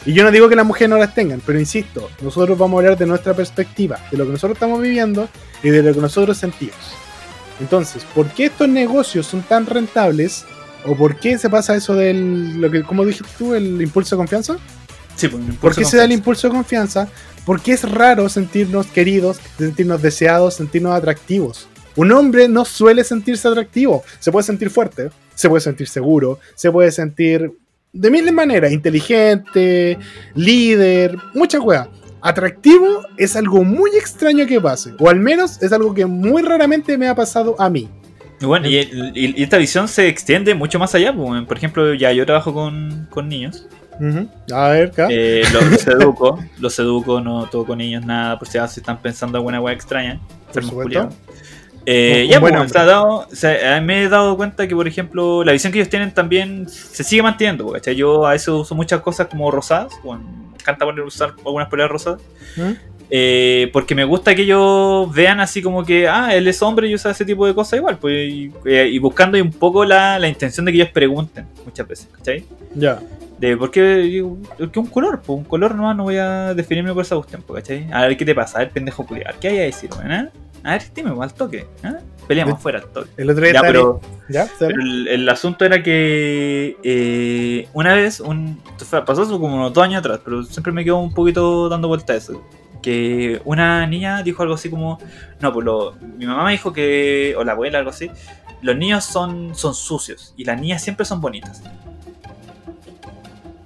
Y yo no digo que las mujeres no las tengan, pero insisto, nosotros vamos a hablar de nuestra perspectiva, de lo que nosotros estamos viviendo y de lo que nosotros sentimos. Entonces, ¿por qué estos negocios son tan rentables? ¿O por qué se pasa eso del, lo que, como dijiste tú, el impulso de confianza? Sí, pues, ¿Por qué de se da el confianza. impulso de confianza? Porque es raro sentirnos queridos, sentirnos deseados, sentirnos atractivos. Un hombre no suele sentirse atractivo. Se puede sentir fuerte, se puede sentir seguro, se puede sentir de miles maneras, inteligente, líder, muchas weas. Atractivo es algo muy extraño que pase, o al menos es algo que muy raramente me ha pasado a mí. Y bueno, y, el- y- y esta visión se extiende mucho más allá. pues, Por ejemplo, ya yo trabajo con, con niños. A ver, acá. Eh, los educo, los educo, no toco niños, nada, por si acaso están pensando alguna wea extraña. Por supuesto. Eh, ya, pues, dado, o sea, eh, me he dado cuenta que, por ejemplo, la visión que ellos tienen también se sigue manteniendo. ¿cachai? Yo a eso uso muchas cosas como rosadas, bueno, me encanta poner usar algunas poleras rosadas. ¿Mm? Eh, porque me gusta que ellos vean así como que, ah, él es hombre y usa ese tipo de cosas igual, pues, y, eh, y buscando un poco la, la intención de que ellos pregunten muchas veces, ¿cachai? Ya. De por qué, digo, ¿por qué un color, pues un color nomás no voy a definirme por esa cuestión, ¿cachai? A ver qué te pasa, a ver, pendejo culiar, ¿qué hay a decir, eh? A ver, dime, pues, al toque, ¿eh? Peleamos afuera al toque. El otro día Ya, pero, ¿Ya? Pero el, el asunto era que eh, una vez, un, pasó como unos dos años atrás, pero siempre me quedo un poquito dando vuelta a eso. Que una niña dijo algo así como, no, pues lo- mi mamá me dijo que, o la abuela, algo así, los niños son, son sucios y las niñas siempre son bonitas.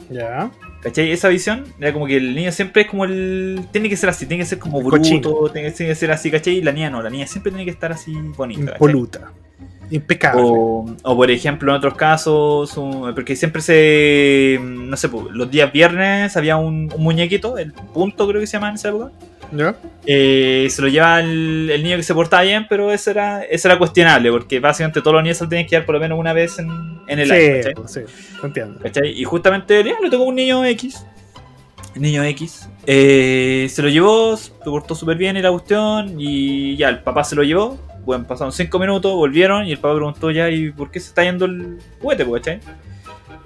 Ya. ¿Cachai? Esa visión era como que el niño siempre es como el. Tiene que ser así, tiene que ser como bruto, tiene que tiene que ser así, ¿cachai? Y la niña no, la niña siempre tiene que estar así bonita. Impoluta. Impecable. O, o por ejemplo, en otros casos, porque siempre se. No sé, los días viernes había un, un muñequito, el punto creo que se llama en esa época. ¿Ya? eh, se lo lleva el, el niño que se portaba bien, pero eso era, eso era cuestionable, porque básicamente todos los niños se lo tenían que dar por lo menos una vez en, en el año. ¿cachai? Sí, sí, entiendo. ¿Cachai? Y justamente ya, le tocó un niño X. Niño X. eh, se lo llevó, se portó súper bien y la cuestión. Y ya, el papá se lo llevó. bueno, pasaron 5 minutos, volvieron y el papá preguntó ya, ¿y por qué se está yendo el juguete, ¿cachai?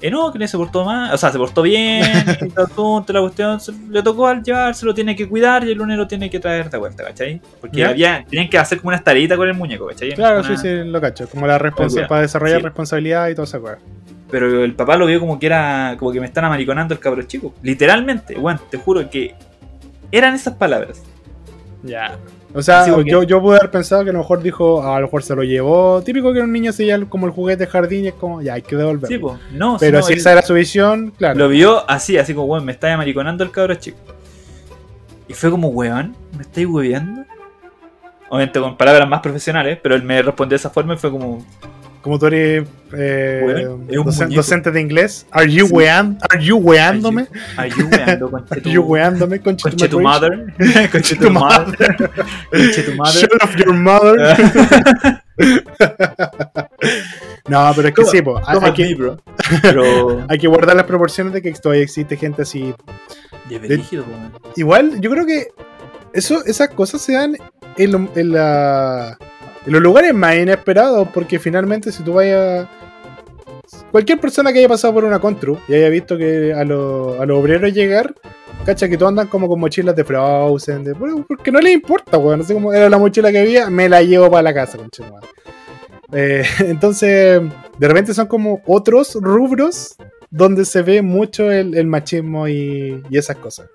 Eh, no, que no se portó mal, o sea, se portó bien, todo asunto, la cuestión, le tocó al llevarse, lo tiene que cuidar y el lunes lo tiene que traer de vuelta, ¿cachai? Porque había, tenían que hacer como una tareita con el muñeco, ¿cachai? Claro, Una- sí, sí, lo cacho. Como la responsa Obvio. para desarrollar Sí. responsabilidad y toda esa cosa. Pero el papá lo vio como que era, como que me están amariconando el cabro chico. Literalmente, bueno, te juro que eran esas palabras. Ya. O sea, Sí, porque- yo, yo pude haber pensado que a lo mejor dijo, a lo mejor se lo llevó. Típico que un niño se lleva como el juguete de jardín y es como, ya hay que devolverlo. Sí, pues, no, Pero si esa era su visión, claro. Lo vio así, así como, weón, me está amariconando el cabro chico. Y fue como, weón, ¿me estáis hueveando? Obviamente con palabras más profesionales, pero él me respondió de esa forma y fue como, Como tú eres eh, docente de inglés. Are you, Sí. wean- are you weándome? Are you weando, Are you weándome? Conche conche tu mother? Conche tu mother. Conche tu mother. Shut off your mother. no, pero es que sí, po, hay, que, bro. Pero... hay que guardar las proporciones de que todavía existe gente así. Brígido, weón. Igual, yo creo que eso, esas cosas se dan en, lo- en la- en los lugares más inesperados, porque finalmente si tú vayas... Cualquier persona que haya pasado por una contru y haya visto que a, los- a los obreros llegar, cacha que todos andan como con mochilas de Frozen, de, porque no les importa, weón, no sé cómo era la mochila que había, me la llevo para la casa, conchetumadre. Eh, entonces, de repente son como otros rubros donde se ve mucho el, el machismo y, y esas cosas.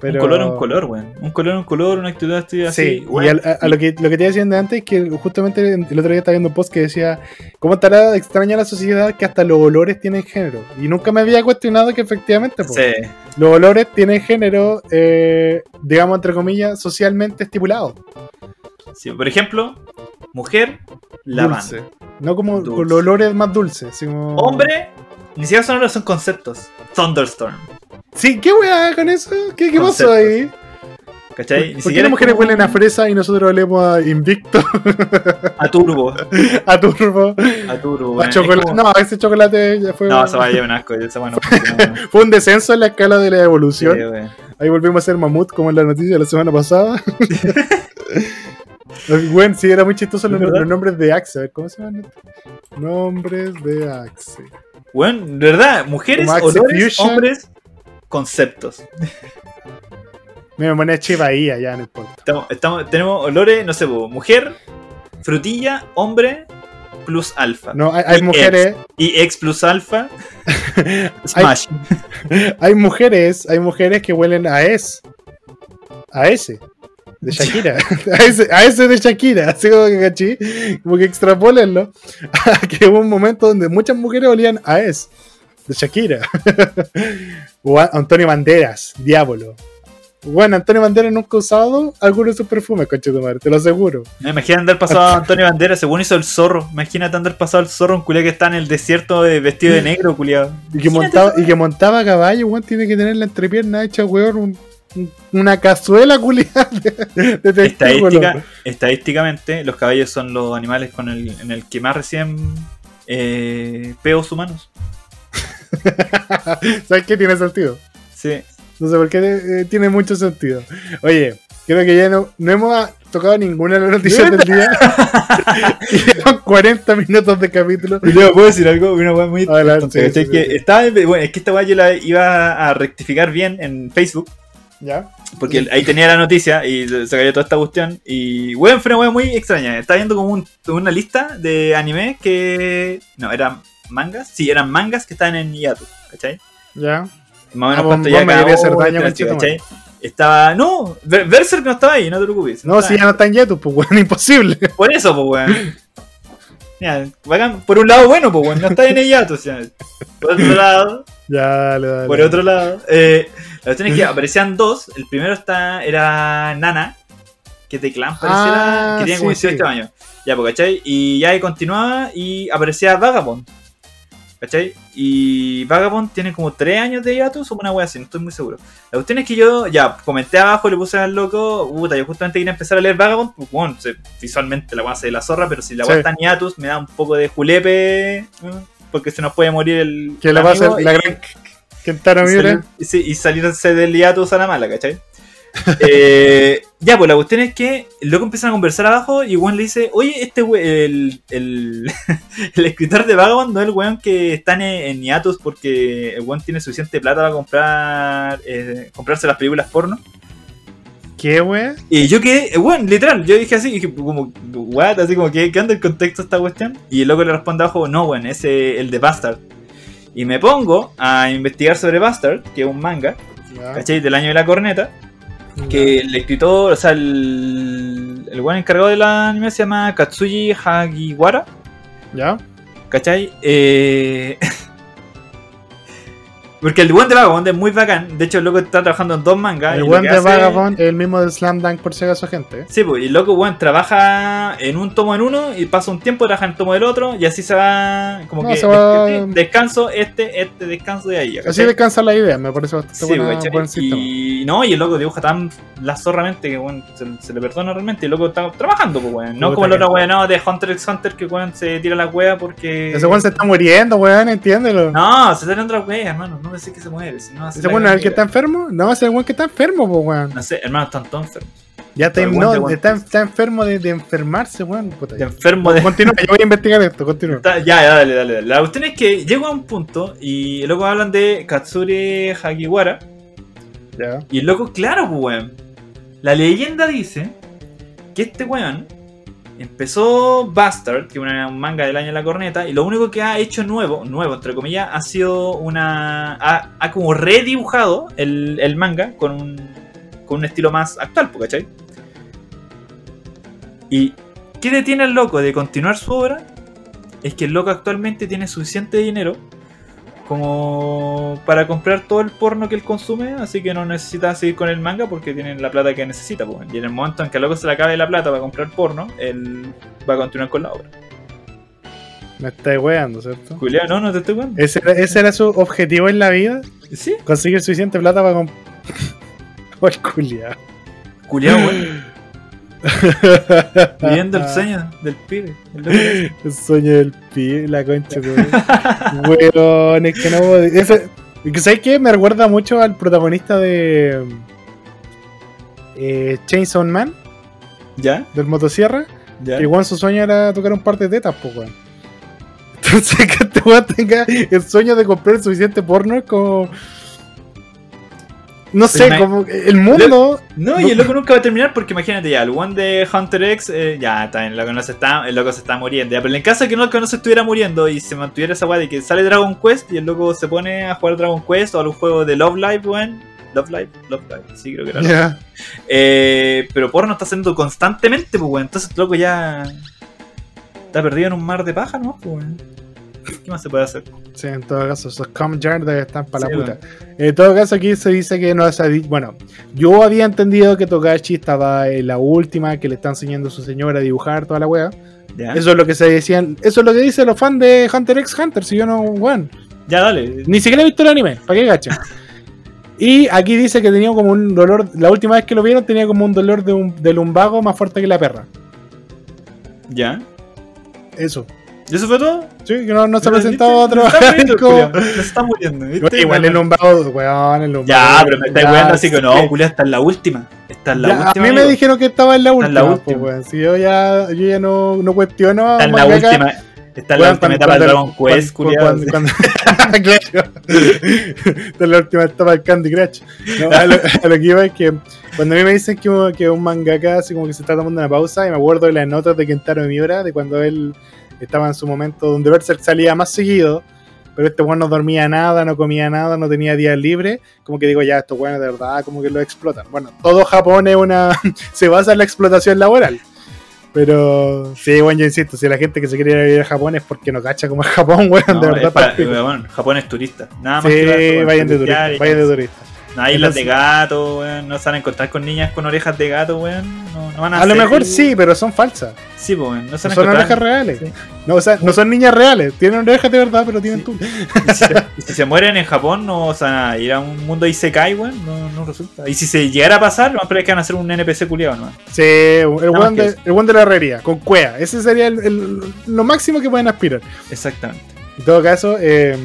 Pero- Un color es un color, weón. Un color es un color, una actitud así. Sí, y al- a, a lo, que, lo que te iba diciendo antes, que justamente el otro día estaba viendo un post que decía, ¿cómo estará extraña la sociedad que hasta los olores tienen género? Y nunca me había cuestionado que efectivamente, po, Sí. los olores tienen género, eh, digamos, entre comillas, socialmente estipulado. Sí, Por ejemplo, mujer, lavanda. Dulce. No como Dulce. los olores más dulces. como- Hombre, ni siquiera son olores, son conceptos. Thunderstorm. Sí, ¿qué weá con eso? ¿Qué, qué pasó ahí? ¿Cachai? Ni ¿Por qué siquiera las mujeres como huelen a fresa y nosotros olemos a Invicto, a turbo. a Turbo, A turbo. a chocolate? como- No, ese chocolate ya fue. No, se va a llevar un asco. Esa bueno, Fue un descenso en la escala de la evolución. Sí. Ahí volvimos a ser mamut, como en la noticia de la semana pasada. Bueno, sí, era muy chistoso los, nombres de Axe. A ver, ¿cómo se llaman? Nombres de Axe. Bueno, de verdad, mujeres, olores, hombres, conceptos. Me ponía Che Bahía, ya no importa. Estamos, estamos- tenemos olores, no sé, mujer, frutilla, hombre, plus alfa. No, hay, hay Y mujeres, Y ex plus alfa, smash. hay mujeres, hay mujeres que huelen a S. A S. De Shakira. a, ese, a ese de Shakira. Así como que cachí. Como que extrapolenlo. que hubo un momento donde muchas mujeres olían a S. De Shakira. o Antonio Banderas. Diablo. Bueno, Antonio Banderas nunca ha usado alguno de sus perfumes, coche tu madre, te lo aseguro. Me imagino andar pasado a Antonio Bandera, según hizo el zorro. Imagínate andar pasado al zorro, un culiao que está en el desierto eh, vestido de negro, culiado. Y que, montaba, y que montaba a caballo, weón, tiene que tener la entrepierna hecha, weón, un- un- una cazuela culiada de, de. Estadística, estadísticamente, los caballos son los animales con el, en el que más reciben eh, peos humanos. ¿Sabes qué? Tiene sentido. Sí. No sé por qué eh, tiene mucho sentido. Oye, creo que ya no, no hemos tocado ninguna de las noticias del día. Llevan 40 minutos de capítulo. Y luego puedo decir algo, una weá muy Adelante, sí, que sí. estaba, bueno, es que esta weá yo la iba a rectificar bien en Facebook, ¿Ya? porque ahí tenía la noticia y se cayó toda esta cuestión. Y weón, fue una weá muy extraña. Estaba viendo como un- una lista de anime que. No, eran mangas. Sí, eran mangas que estaban en Yatu, ¿cachai? ¿Ya? Más o menos Ah, cuánto ya me hacer daño, ¿cachai? Estaba. No, Berserk no estaba ahí, no te preocupes. No, si ya no está en YouTube, pues, weón, imposible. Por eso, pues, weón. Ya, bacán. Por un lado, bueno, pues, weón, no está en el Yatu, o sea. Por otro lado, Ya, dale, dale. por otro lado. Eh, la cuestión es que aparecían dos. El primero está, era Nana, que de clan, pareciera, Ah, que tiene como sí, 18 sí. años. Ya, pues, ¿cachai? Y ya ahí continuaba y aparecía Vagabond. ¿Cachai? Y Vagabond tiene como 3 años de hiatus o una wea así, no estoy muy seguro. La cuestión es que yo, ya, comenté abajo, le puse al loco, puta, yo justamente quería empezar a leer Vagabond, pues bueno, visualmente la wea se de la zorra, pero si la wea Sí. está en hiatus, me da un poco de julepe, porque se nos puede morir el. Que le va a la y- gran Kentaro Miura. y sí, y salirse del hiatus a la mala, ¿cachai? Eh, ya, pues la cuestión es que el loco empiezan a conversar abajo y Juan le dice, oye, este we- el, el, el escritor de Vagabond no es el weón que está en, en hiatus porque el weón tiene suficiente plata para comprar eh, comprarse las películas porno. ¿Qué, wea? Y yo quedé, eh, weón, literal, yo dije así, dije como, what, así como, ¿qué, qué anda el contexto esta cuestión? Y el loco le responde abajo, no, weón, ese el de Bastard. Y me pongo a investigar sobre Bastard, que es un manga, Ya, ¿cachai? Del año de la corneta. Que el escritor, o sea, el, el buen encargado de la anime se llama Katsuji Hagiwara, ¿Ya? ¿cachai? Eh... Porque el buen de Vagabond es muy bacán, de hecho el loco está trabajando en dos mangas. El buen de hace- Vagabond es el mismo de Slam Dunk, por si acaso, gente. Sí, pues, y el loco, weón, trabaja en un tomo en uno y pasa un tiempo, trabaja en el tomo del otro y así se va, como No, que se va- este, descanso, este, este, descanso de ahí. Así descansa la idea, me parece bastante Sí, buena- ¿cachai? buen sistema. y no, y el loco dibuja tan la zorramente que weón, se, se le perdona realmente. Y el loco está trabajando, pues weón. No como el otro weón no, de Hunter x Hunter que weón se tira la wea porque. Ese weón se está muriendo, weón, entiéndelo. No, se tira otra wea, hermano. No decir que se muere. Si no, hace ¿Ese es el que está enfermo? No, ese es el que está enfermo, pues, weón. No sé, hermano, están todos enfermos. Ya está, no, está, está enfermo de, de enfermarse, weón. Puta, De enfermo de. Continúa, yo voy a investigar esto, continúa. Está- Ya, ya, dale, dale, dale. La cuestión es que llego a un punto y loco hablan de Katsuri Hagiwara. Ya. Y el loco, claro, pues, weón. La leyenda dice que este weón empezó Bastard, que es un manga del año de la corneta, y lo único que ha hecho nuevo, nuevo entre comillas, ha sido una. ha, como redibujado el, el manga con un, con un estilo más actual, ¿cachai? ¿Y qué detiene al loco de continuar su obra? Es que el loco actualmente tiene suficiente dinero como para comprar todo el porno que él consume, así que no necesita seguir con el manga porque tiene la plata que necesita. pues. Y en el momento en que loco se le acabe la plata para comprar porno, él va a continuar con la obra. Me está weando, ¿cierto? Julián, no, no te estoy cuenta. ¿Ese era, ese era su objetivo en la vida? Sí, Conseguir suficiente plata para comprar. Culiao. Julián, weón. Viviendo el sueño del pibe. el sueño del pie, la concha, weón. Weón, es que no. puedo- Ese, que ¿Sabes qué? Me recuerda mucho al protagonista de. Eh, Chainsaw Man, ¿Ya? del motosierra. ¿Ya? Que igual su sueño era tocar un par de tetas, pues, weón. Entonces, que este weón tenga el sueño de comprar suficiente porno es como. No sé, Ima- como el mundo. No, y el loco nunca va a terminar porque imagínate ya, el one de Hunter X, eh, ya, está, el loco, no se está, el loco se está muriendo. Ya, pero en caso de que el loco no se estuviera muriendo y se mantuviera esa weá de que sale Dragon Quest y el loco se pone a jugar Dragon Quest o a los juegos de Love Live, weón. Love Live, Love Live, sí, creo que era. Ya. Eh, pero porno está haciendo constantemente, pues, weón. Entonces el loco ya está perdido en un mar de paja, ¿no? Pues, weón. ¿Qué más se puede hacer? Sí, en todo caso, esos com yards están para Sí, la puta. En todo caso, aquí se dice que no se Bueno, yo había entendido que Togashi estaba en la última, que le está enseñando a su señora a dibujar toda la wea. Eso es lo que se decían. Eso es lo que dicen los fans de Hunter x Hunter. Si yo no, weón. ya dale. Ni siquiera he visto el anime, ¿para qué gacha? Y aquí dice que tenía como un dolor. La última vez que lo vieron tenía como un dolor de, un, de lumbago más fuerte que la perra. Ya. Eso. ¿Y eso fue todo? Sí, que no, no se ¿viste? otro. Se está muriendo, está ¿viste? Igual el lumbago, weón, el lumbago. Ya, pero me estáis weando así que no. Julia, está en la última. Está en la Ya, última. a mí me dijeron que estaba en la Está última. en la pues, última. weón. Si yo ya, yo ya no, no cuestiono. Está en la mangaka, última. Está en la última etapa del Dragon Quest, cuando- claro. Está en la última etapa del Candy Crush. No, a, lo, a lo que iba es que cuando a mí me dicen que, un- que un mangaka así como que se está tomando una pausa, y me acuerdo de las notas de Kentaro Miura, de cuando él estaba en su momento donde Berserk salía más seguido. Pero este weón no dormía nada, no comía nada, no tenía días libres. Como que digo, ya, estos weones de verdad como que lo explotan. Bueno, todo Japón es una. se basa en la explotación laboral. Pero sí, bueno, yo insisto, si la gente que se quiere ir a vivir a Japón es porque no cacha como es Japón, weón, No, de es verdad. para- bueno, Japón es turista. Nada más sí, vayan de turista, vayan de turista. Hay islas de gato, weón. No se van a encontrar con niñas con orejas de gato, weón. No, no van a A lo mejor sí, pero son falsas. Sí, pues, weón. No se No son orejas encontrar. reales. Sí. No, o sea, no son niñas reales. Tienen orejas de verdad, pero tienen Sí. tú. Y si, se, y si se mueren en Japón, no o sea, ir a un mundo Isekai, weón. No, no resulta. Y si se llegara a pasar, lo más probable es que van a hacer un NPC culiado, ¿no? Sí, el weón de, el weón de la herrería, con cuea. Ese sería el- el- lo máximo que pueden aspirar. Exactamente. En todo caso, eh,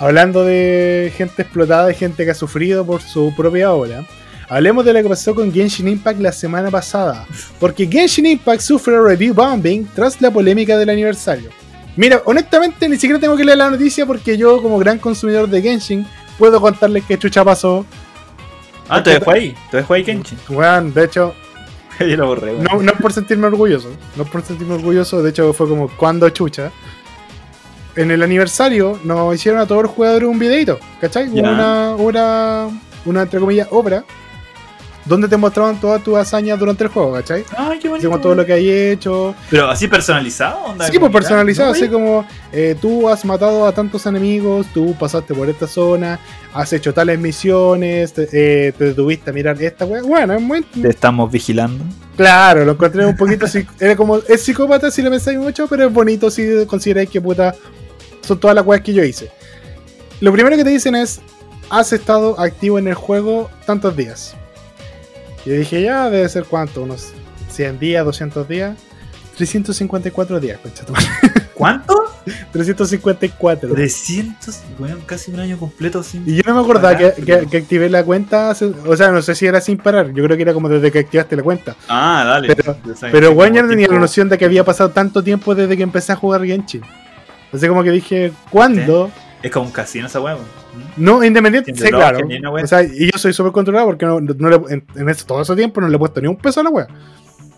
hablando de gente explotada y gente que ha sufrido por su propia obra, Hablemos de lo que pasó con Genshin Impact la semana pasada. Porque Genshin Impact sufre review bombing tras la polémica del aniversario. Mira, honestamente ni siquiera tengo que leer la noticia porque yo como gran consumidor de Genshin puedo contarles qué chucha pasó. Ah, te dejo ahí, te dejo ahí Genshin. Weón, de hecho, Yo lo borré, weón. no, no es por sentirme orgulloso, no es por sentirme orgulloso, de hecho fue como cuando chucha. En el aniversario nos hicieron a todos los jugadores un videito, ¿cachai? Una, una, una, entre comillas, obra, donde te mostraban todas tus hazañas durante el juego, ¿cachai? Ay, qué Así bonito. como todo lo que hay hecho. Pero así personalizado, onda. Sí, pues personalizado, ¿No, así como eh, tú has matado a tantos enemigos, tú pasaste por esta zona, has hecho tales misiones, te, eh, te detuviste a mirar esta wea. Bueno, es muy, Te estamos vigilando. Claro, lo encontré un poquito así. Era como. Es psicópata si le pensáis mucho, pero es bonito si consideráis que puta. Son todas las weas que yo hice. Lo primero que te dicen es. Has estado activo en el juego tantos días. Y yo dije, ya debe ser cuánto, unos 100 días, 200 días. 354 días, concha. ¿Cuánto? 354. 300, weón, casi un año completo sin. Y yo no me acordaba que, Bacán, que- pero- que activé la cuenta. O sea, no sé si era sin parar. Yo creo que era como desde que activaste la cuenta. Ah, dale. Pero- Pero no tenía la noción de que había pasado tanto tiempo desde que empecé a jugar Genshin. Así como que dije, ¿cuándo? Es como un casino esa weón. No, independiente, sí, claro. wea. O sea, y yo soy súper controlado porque no, no le- en, en ese- todo ese tiempo no le he puesto ni un peso a la wea.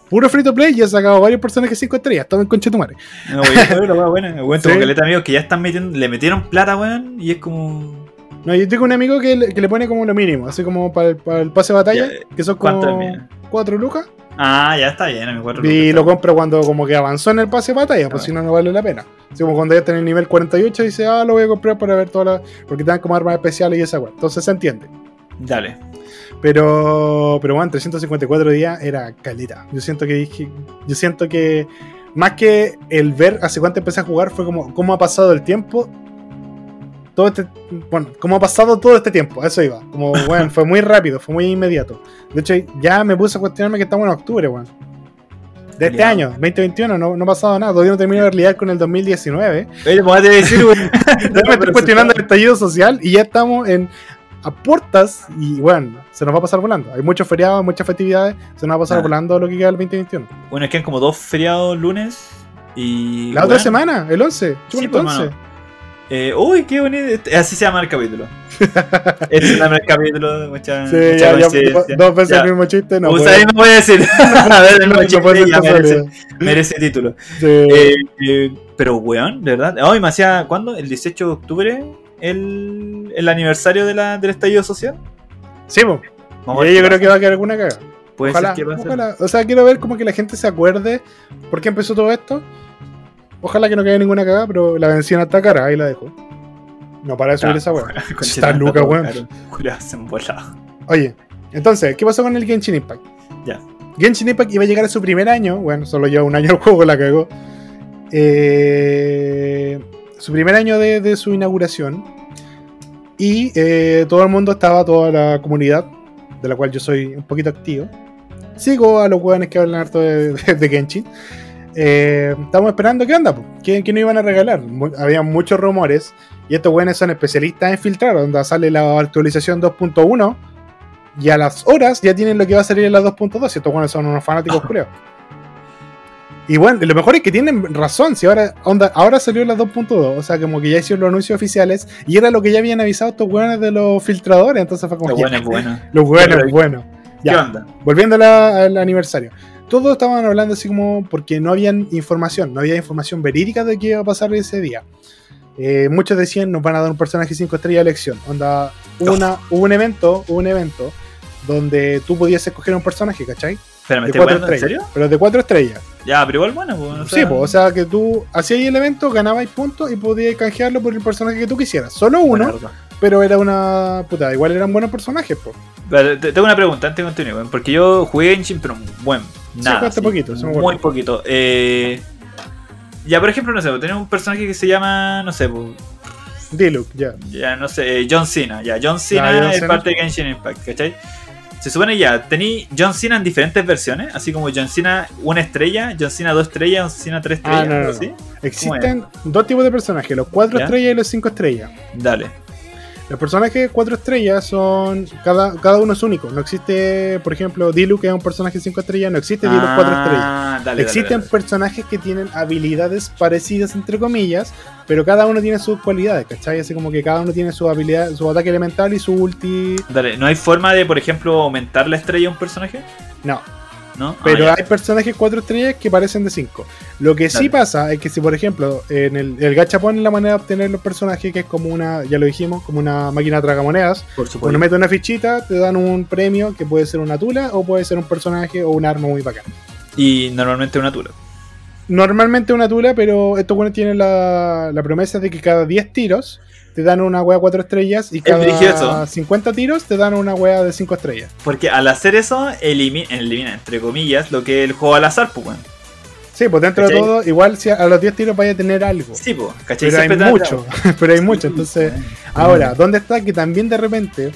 Puro free to play y he sacado varios personajes 5 estrellas, todo en concha de tu madre. No, pero la weá buena. Tengo Sí. caleta de amigos que ya están metiendo, le metieron plata, weón, y es como. No, yo tengo un amigo que le, que le pone como lo mínimo, así como para el, para el pase de batalla, Ya, que son ¿cuánto como es mía? 4 lucas. Ah, ya está bien, a mi cuatro Y lucas. lo compro cuando como que avanzó en el pase de batalla, pues Ah. si no, no vale la pena. Así como cuando ya está en el nivel 48 dice, ah, lo voy a comprar para ver todas las... Porque te dan como armas especiales y esa weá. Entonces se entiende. Dale. Pero, pero bueno, 354 días era caleta. Yo siento que dije, yo siento que más que el ver hace cuánto empecé a jugar fue como cómo ha pasado el tiempo. Todo este, bueno, cómo ha pasado todo este tiempo, eso iba. Como, bueno, fue muy rápido, fue muy inmediato. De hecho, ya me puse a cuestionarme que estamos en octubre, weón. De este año, 2021, no, no ha pasado nada. Todavía no termino de lidiar con el 2019. Oye, pues te decir, weón. Me estoy cuestionando el estallido social y ya estamos en a puertas y bueno, se nos va a pasar volando. Hay muchos feriados, muchas festividades, se nos va a pasar Ah. volando lo que queda del 2021. Bueno, es que hay como dos feriados lunes y. La otra weón, semana, el 11. Chupa Sí, el pues, 11. mano. Eh, uy, qué bonito. Este- Así se llama el capítulo. este se llama el capítulo. Mucha, Sí, mucha ya, ya, coincidencia. dos veces Ya. el mismo chiste, no. Puede- ahí no puede decir. A ver, el mismo no chiste ya merece, merece título. Sí. Eh, eh, pero, weón, de verdad. Hoy me hacía. ¿Cuándo? El 18 de octubre. El, el aniversario de la, del estallido social. Sí, po. Vamos a Y ver yo creo que va a quedar alguna caga. Puede Ojalá, ser que pase. ojalá. O sea, quiero ver como que la gente se acuerde por qué empezó todo esto. Ojalá que no quede ninguna cagada, pero la benzina está cara, ahí la dejo. No para de subir Ah, esa weá. Está luca, weón. Oye, entonces, ¿qué pasó con el Genshin Impact? Ya. Genshin Impact iba a llegar a su primer año, bueno, solo lleva un año el juego, la cagó. Eh, su primer año de, de su inauguración. Y eh, todo el mundo estaba, toda la comunidad, de la cual yo soy un poquito activo. Sigo a los hueones que hablan harto de, de- de Genshin. Eh, estamos esperando qué onda? ¿Qué, qué nos iban a regalar? Mu- había muchos rumores. Y estos hueones son especialistas en filtrar, donde sale la actualización 2.1 y a las horas ya tienen lo que va a salir en la 2.2. Y estos buenos son unos fanáticos culeos. Y bueno, lo mejor es que tienen razón. Si ahora, onda, ahora salió la 2.2, o sea, como que ya hicieron los anuncios oficiales y era lo que ya habían avisado estos weones de los filtradores. Entonces fue como. Lo bueno es bueno. Los buenos, Pero- bueno. ¿Qué Ya, onda? volviendo al aniversario. Todos estaban hablando así como porque no habían información, no había información verídica de qué iba a pasar ese día. Eh, muchos decían nos van a dar un personaje 5 estrellas de elección. Onda, una, hubo un evento, un evento donde tú podías escoger un personaje, ¿cachai? ¿me De estoy 4 jugando en estrellas. serio? Pero de 4 estrellas. Ya, pero igual bueno. Pues, o sea, sí, pues, o sea que tú hacías el evento, ganabas puntos y podías canjearlo por el personaje que tú quisieras. Solo uno. Pero era una. Puta, igual eran buenos personajes. Pero te- tengo una pregunta antes de continuar, porque yo jugué Genshin, pero bueno, nada. poquito, sí. Muy poquito. Eh, ya, por ejemplo, no sé, tenés un personaje que se llama, no sé, Diluc, ya. ya no sé, eh, John Cena. Ya, John Cena es Cena. parte de Genshin Impact, ¿cachai? Se supone ya, tení John Cena en diferentes versiones, así como John Cena una estrella, John Cena dos estrellas, John Cena tres Ah, estrellas, no, no, no. Existen dos tipos de personajes, los 4 ¿Ya? estrellas y los 5 estrellas. Dale. Los personajes 4 estrellas son. Cada, cada uno es único. No existe, por ejemplo, Dilu, que es un personaje 5 estrellas. No existe Dilu 4 estrellas. Ah, dale, Existen dale, personajes que tienen habilidades parecidas, entre comillas, pero cada uno tiene sus cualidades, ¿cachai? Así como que cada uno tiene su habilidad, su ataque elemental y su ulti. dale. Dale, ¿no hay forma de, por ejemplo, aumentar la estrella de un personaje? No, ¿No? pero Ah, ya. hay personajes 4 estrellas que parecen de 5. Lo que sí pasa es que si, por ejemplo, en el, el gachapon es la manera de obtener los personajes, que es como una, ya lo dijimos, como una máquina tragamonedas. por supuesto. mete una fichita, te dan un premio que puede ser una tula o puede ser un personaje o un arma muy bacán. Y normalmente una tula. Normalmente una tula, pero estos buenos tienen la, la promesa de que cada 10 tiros te dan una wea 4 estrellas y cada eso. 50 tiros te dan una wea de 5 estrellas. Porque al hacer eso, elimina, elimina, entre comillas, lo que es el juego al azar, pues, weón. Sí, pues dentro de todo, igual si a, los 10 tiros vaya a tener algo. Sí, pues, ¿cachai? pero hay Siempre mucho, pero hay mucho. Entonces, ahora, ¿dónde está que también de repente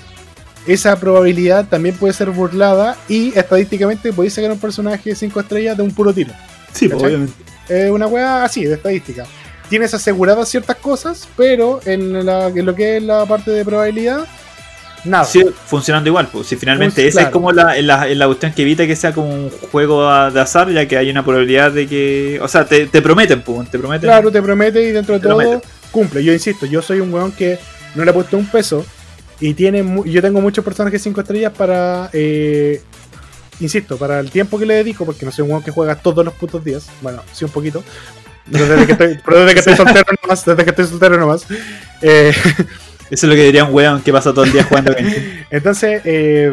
esa probabilidad también puede ser burlada y estadísticamente podéis sacar un personaje 5 estrellas de un puro tiro? Sí, pues, obviamente. Es una wea así, de estadística. Tienes aseguradas ciertas cosas, pero en, la- en lo que es la parte de probabilidad, nada. Sigue funcionando igual, pues. Si finalmente Pues, esa es como la, la, la cuestión que evita que sea como un juego a- de azar, ya que hay una probabilidad de que. O sea, te, te prometen, pues. Te prometen. Claro, te promete y dentro de Te todo cumple. Yo insisto, yo soy un weón que no le ha puesto un peso y tiene yo tengo muchos personajes 5 estrellas para, eh, insisto, para el tiempo que le dedico, porque no soy un weón que juega todos los putos días. Bueno, sí un poquito. Pero desde que pero desde que estoy soltero nomás, desde que estoy soltero nomás. Eh, Eso es lo que diría un weón que pasa todo el día jugando entonces, eh,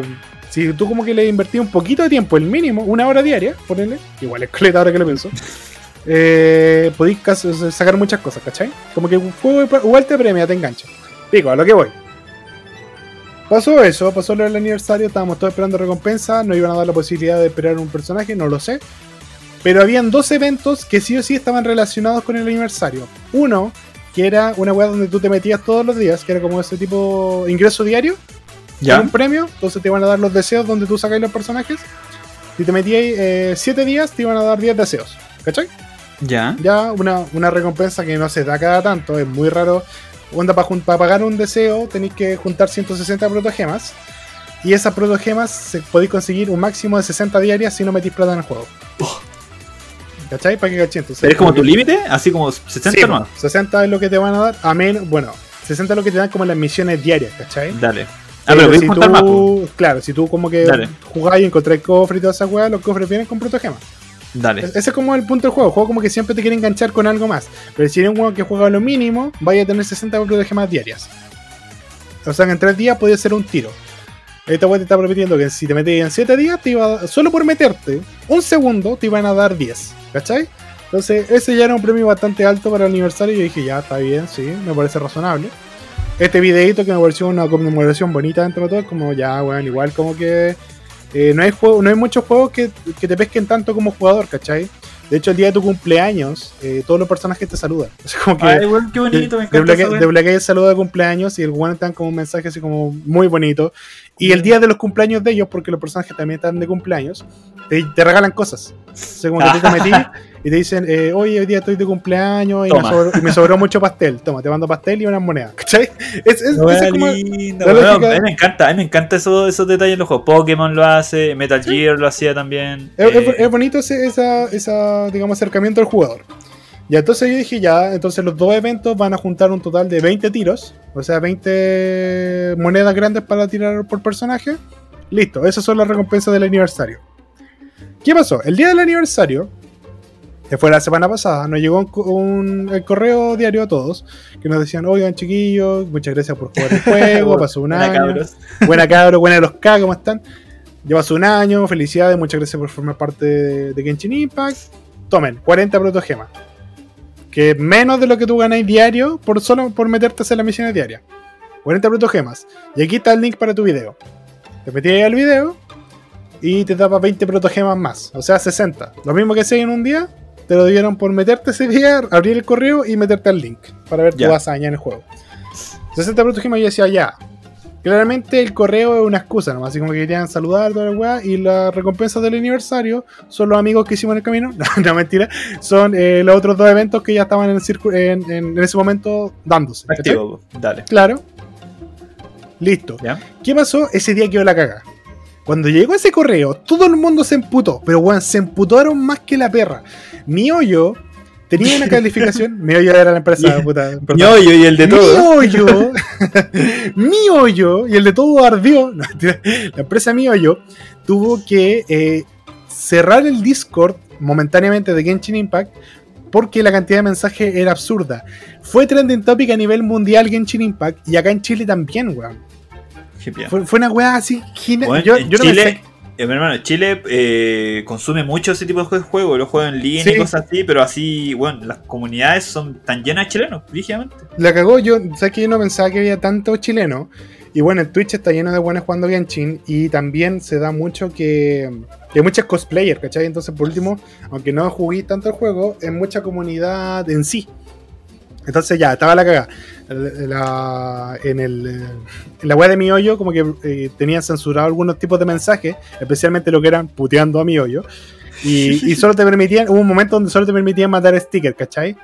si tú como que le invertís un poquito de tiempo, el mínimo, una hora diaria, ponele, igual es coleta ahora que lo pienso, eh, podéis sacar muchas cosas, ¿cachai? Como que un juego igual te premia, te engancha. Pico, a lo que voy. Pasó eso, pasó del aniversario, estábamos todos esperando recompensa, no iban a dar la posibilidad de esperar un personaje, no lo sé. Pero habían dos eventos que sí o sí estaban relacionados con el aniversario. Uno, que era una weá donde tú te metías todos los días, que era como ese tipo ingreso diario, ¿Ya? con un premio, entonces te iban a dar los deseos donde tú sacáis los personajes. Si te metías 7 días, te iban a dar 10 deseos. ¿Cachai? ¿Ya? Ya una, una recompensa que no se da cada tanto, es muy raro. Onda, para pagar un deseo tenéis que juntar 160 protogemas. Y esas protogemas se podéis conseguir un máximo de 60 diarias si no metís plata en el juego. ¿Cachai? Para que caché. Entonces, ¿Pero es como que- tu límite? Así como 60 Sí, nomás. 60 es lo que te van a dar. Amén. Bueno, 60 es lo que te dan como las misiones diarias, ¿cachai? Dale. Ah, pero a si tú, más, pues. Claro, si tú como que Dale. jugás y encontrás cofres y todas esas weas, los cofres vienen con protogemas. Dale. Ese es como el punto del juego. El juego como que siempre te quiere enganchar con algo más. Pero si eres un juego que juega lo mínimo, vaya a tener 60 protogemas diarias. O sea, que en 3 días podía ser un tiro. Esta wea te está prometiendo que si te metías en 7 días, te iba a- solo por meterte un segundo, te iban a dar 10. ¿Cachai? Entonces, ese ya era un premio bastante alto para el aniversario. Y yo dije, ya está bien, sí, me parece razonable. Este videito que me pareció una conmemoración bonita dentro de todo, es como ya, weón, igual como que eh, no, hay juego, no hay muchos juegos que, que te pesquen tanto como jugador, ¿cachai? De hecho, el día de tu cumpleaños, eh, todos los personajes te saludan. Es como que Ay, qué bonito, me encanta. desbloquea esa weá. desbloquea el saludo de cumpleaños y el one te dan como un mensaje así como muy bonito. Y el día de los cumpleaños de ellos, porque los personajes también están de cumpleaños, te, te regalan cosas. O sea, como que tú te metí y te dicen, eh, oye, hoy día estoy de cumpleaños y me, sobró, y me sobró mucho pastel. Toma, te mando pastel y unas monedas. ¿Cachai? Es, como- lógica- A mí me encanta, a mí me encanta eso- esos detalles en los juegos. Pokémon lo hace, Metal Gear lo hacía también. Es, eh, es bonito ese esa, esa, digamos, acercamiento al jugador. Ya, entonces yo dije, ya, entonces los dos eventos van a juntar un total de 20 tiros, o sea, 20 monedas grandes para tirar por personaje. Listo, esas son las recompensas del aniversario. ¿Qué pasó? El día del aniversario, que fue la semana pasada, nos llegó un, el correo diario a todos, que nos decían, oigan chiquillos, muchas gracias por jugar el juego, pasó un buena, año. cabros. Buena cabro, buena los K, ¿cómo están? Llevas un año, felicidades, muchas gracias por formar parte de, de Genshin Impact. Tomen, 40 protogemas. Que menos de lo que tú ganáis diario por solo por meterte a hacer las misiones diarias. 40 protogemas. Y aquí está el link para tu video. Te metí ahí al video y te daba 20 protogemas más. O sea, 60. Lo mismo que hacía en un día, te lo dieron por meterte ese día, abrir el correo y meterte al link para ver Ya. tu hazaña en el juego. 60 protogemas y yo decía, ya, Claramente el correo es una excusa nomás, así como que querían saludar toda la weá, y las recompensas del aniversario son los amigos que hicimos en el camino, no, no, mentira, son eh, los otros dos eventos que ya estaban en, el en, en- en ese momento dándose. Activo, dale. Claro. Listo. ¿Qué pasó? Ese día quedó la caga. Cuando llegó ese correo, todo el mundo se emputó. Pero weón, se emputaron más que la perra. Mi hoyo tenía una calificación. Mi hoyo era la empresa, puta. perdón. Yo, yo y el de Mi todo. hoyo, mi hoyo, y el de todo ardió. No, la empresa Mi hoyo tuvo que eh, cerrar el Discord momentáneamente de Genshin Impact porque la cantidad de mensajes era absurda. Fue trending topic a nivel mundial Genshin Impact y acá en Chile también, weón. Fue, fue una weá así. Bueno, yo, en yo no me Chile, eh, mi hermano, Chile eh, consume mucho ese tipo de juegos, los juegos en línea Sí. y cosas así, pero así, bueno, las comunidades son tan llenas de chilenos, rígidamente. La cagó, yo, sabes que yo no pensaba que había tanto chileno. Y bueno, en Twitch está lleno de buenos jugando Genshin. Y también se da mucho que, que hay muchos cosplayers, ¿cachai? Entonces, por último, aunque no jugué tanto el juego, es mucha comunidad en sí. Entonces ya, estaba la cagada. La- en, el, en la web de mi hoyo, como que eh, tenían censurado algunos tipos de mensajes, especialmente lo que eran puteando a mi hoyo. Y, y solo te permitían, hubo un momento donde solo te permitían mandar stickers, ¿cachai?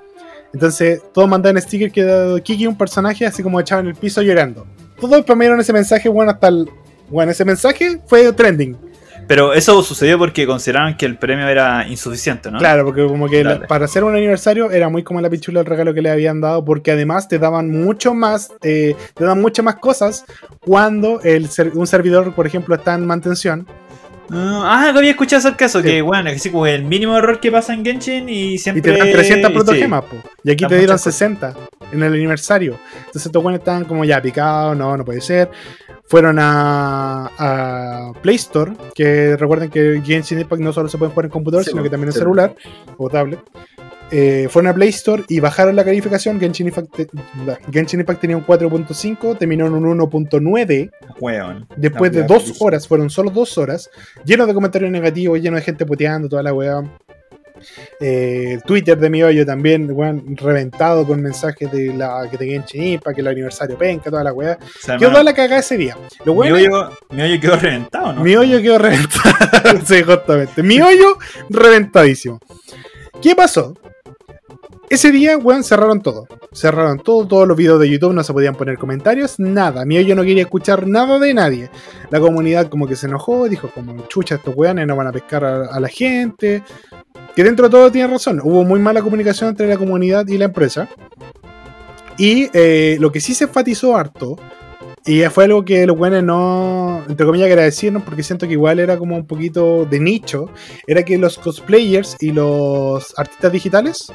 Entonces, todos mandaban stickers que Kiki, un personaje, así como echado en el piso llorando. Todos spamearon ese mensaje, bueno, hasta el. Bueno, ese mensaje fue trending. Pero eso sucedió porque consideraron que el premio era insuficiente, ¿no? Claro, porque como que la- para hacer un aniversario era muy como la pichula el regalo que le habían dado, porque además te daban mucho más, eh, te daban muchas más cosas cuando el un servidor, por ejemplo, está en mantención. Ah, que había escuchado acerca de eso, Sí. que bueno, es así como el mínimo error que pasa en Genshin y Y siempre... te dan 300 sí. protogemas, po. Y aquí Dan te dieron muchas cosas. 60 en el aniversario. Entonces estos buenos estaban como ya picados, no, no puede ser. Fueron a, a Play Store, que recuerden que Genshin Impact no solo se puede jugar en computador, Sí, sino que también en sí. celular o tablet. Eh, fueron a Play Store y bajaron la calificación. Genshin Impact, te- Genshin Impact tenía un 4.5, terminó en un 1.9. Weón. Después de dos horas, fueron solo dos horas, llenos de comentarios negativos, lleno de gente puteando, toda la weá. Eh, el Twitter de mi hoyo también, weón, reventado con mensajes de la que te Genshin Impact, que el aniversario penca, toda la weá. O sea, Quedó hermano, la cagada ese día. Lo mi, hoyo, mi hoyo quedó reventado, ¿no? mi hoyo quedó reventado. sí, justamente. Mi hoyo reventadísimo. ¿Qué pasó? Ese día, weón, cerraron todo. Cerraron todo, todos los videos de YouTube no se podían poner comentarios, nada. Mi hoyo no quería escuchar nada de nadie. La comunidad como que se enojó, dijo como chucha estos weones no van a pescar a, a la gente. Que dentro de todo tiene razón. Hubo muy mala comunicación entre la comunidad y la empresa. Y eh, lo que sí se enfatizó harto, y fue algo que los buenos no, entre comillas, agradecieron, porque siento que igual era como un poquito de nicho, era que los cosplayers y los artistas digitales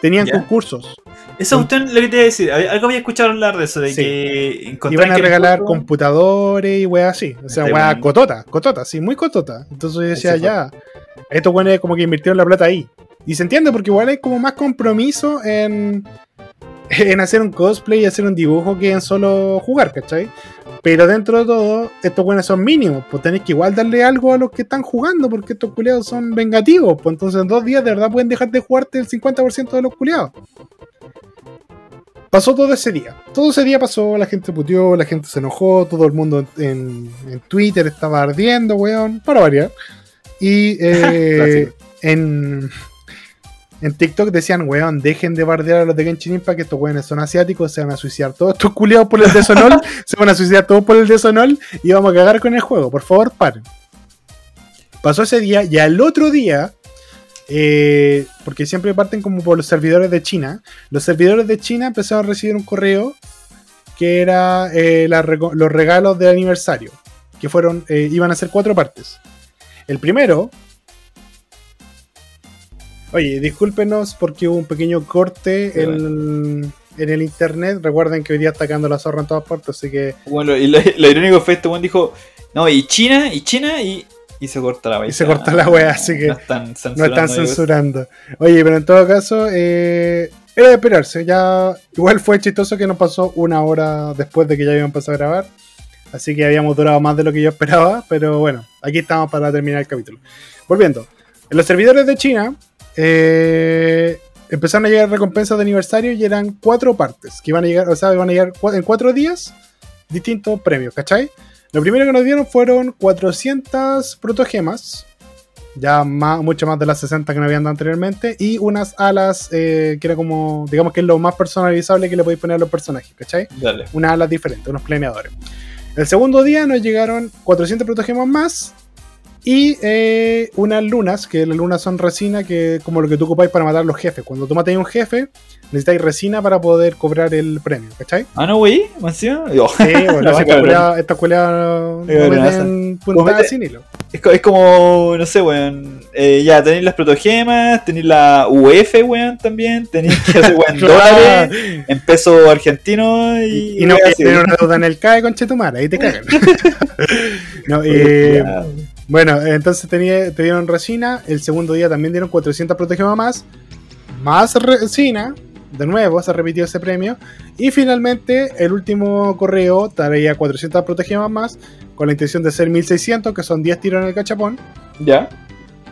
tenían concursos. Eso usted lo que te iba a decir, algo había escuchado hablar de eso, de Sí. que Iban a que regalar computadores y weas así. O sea, Este weas cotota, cotota, sí, muy cotota. Entonces yo decía, ya, estos weones como que invirtieron la plata ahí. Y se entiende porque igual hay como más compromiso en, en hacer un cosplay y hacer un dibujo que en solo jugar, ¿cachai? Pero dentro de todo, estos buenos son mínimos, pues tenéis que igual darle algo a los que están jugando, porque estos culiados son vengativos, pues entonces en dos días de verdad pueden dejar de jugarte el 50% de los culiados. Pasó todo ese día. Todo ese día pasó, la gente puteó, la gente se enojó, todo el mundo en, en Twitter estaba ardiendo, weón, para variar. Y eh, en, en TikTok decían, weón, dejen de bardear a los de Genshin Impact, que estos weones son asiáticos, se van a suicidar todos estos culiados por el desonol, se van a suicidar todos por el desonol y vamos a cagar con el juego, por favor, paren. Pasó ese día y al otro día, eh, porque siempre parten como por los servidores de China, los servidores de China empezaron a recibir un correo que era eh, la los regalos de aniversario, que fueron, eh, iban a ser cuatro partes. El primero, oye, discúlpenos porque hubo un pequeño corte Sí, en, en el internet. Recuerden que hoy día está cagando la zorra en todas partes, así que Bueno, y lo, lo irónico fue este weón dijo, no, y China, y China, y, y se corta la wea. Y se corta la wea, así que No están no censurando. están digo, censurando. Oye, pero en todo caso, eh, era de esperarse. Ya, igual fue chistoso que nos pasó una hora después de que ya habíamos empezado a grabar. Así que habíamos durado más de lo que yo esperaba. Pero bueno, aquí estamos para terminar el capítulo. Volviendo. En los servidores de China eh, empezaron a llegar recompensas de aniversario y eran cuatro partes. Que iban a llegar, o sea, iban a llegar en cuatro días distintos premios, ¿cachai? Lo primero que nos dieron fueron 400 protogemas ya más, mucho más de las 60 que nos habían dado anteriormente, y unas alas eh, que era como, digamos que es lo más personalizable que le podéis poner a los personajes, ¿cachai? Dale. Unas alas diferentes, unos planeadores. El segundo día nos llegaron 400 protogemas más y eh, unas lunas, que las lunas son resina, que como lo que tú ocupáis para matar a los jefes. Cuando tú matáis a un jefe, necesitáis resina para poder cobrar el premio, ¿cachai? Ah, no, güey. Yo. Sí, bueno, No, esta culeada no sin hilo. Es, co- es como, no sé, weón. Eh, ya, tenéis las protogemas, tenéis la UF, weón, también. Tenéis que hacer, weón, dólares, en peso argentino y. Y, y no tener una deuda en el CAE con Chetumar, ahí te cagan. no, eh. Bueno, entonces tenía, te dieron resina. El segundo día también dieron 400 protogemas más. Más resina. De nuevo se repitió ese premio. Y finalmente el último correo traía 400 protogemas más. Con la intención de ser 1600, que son 10 tiros en el cachapón. Ya.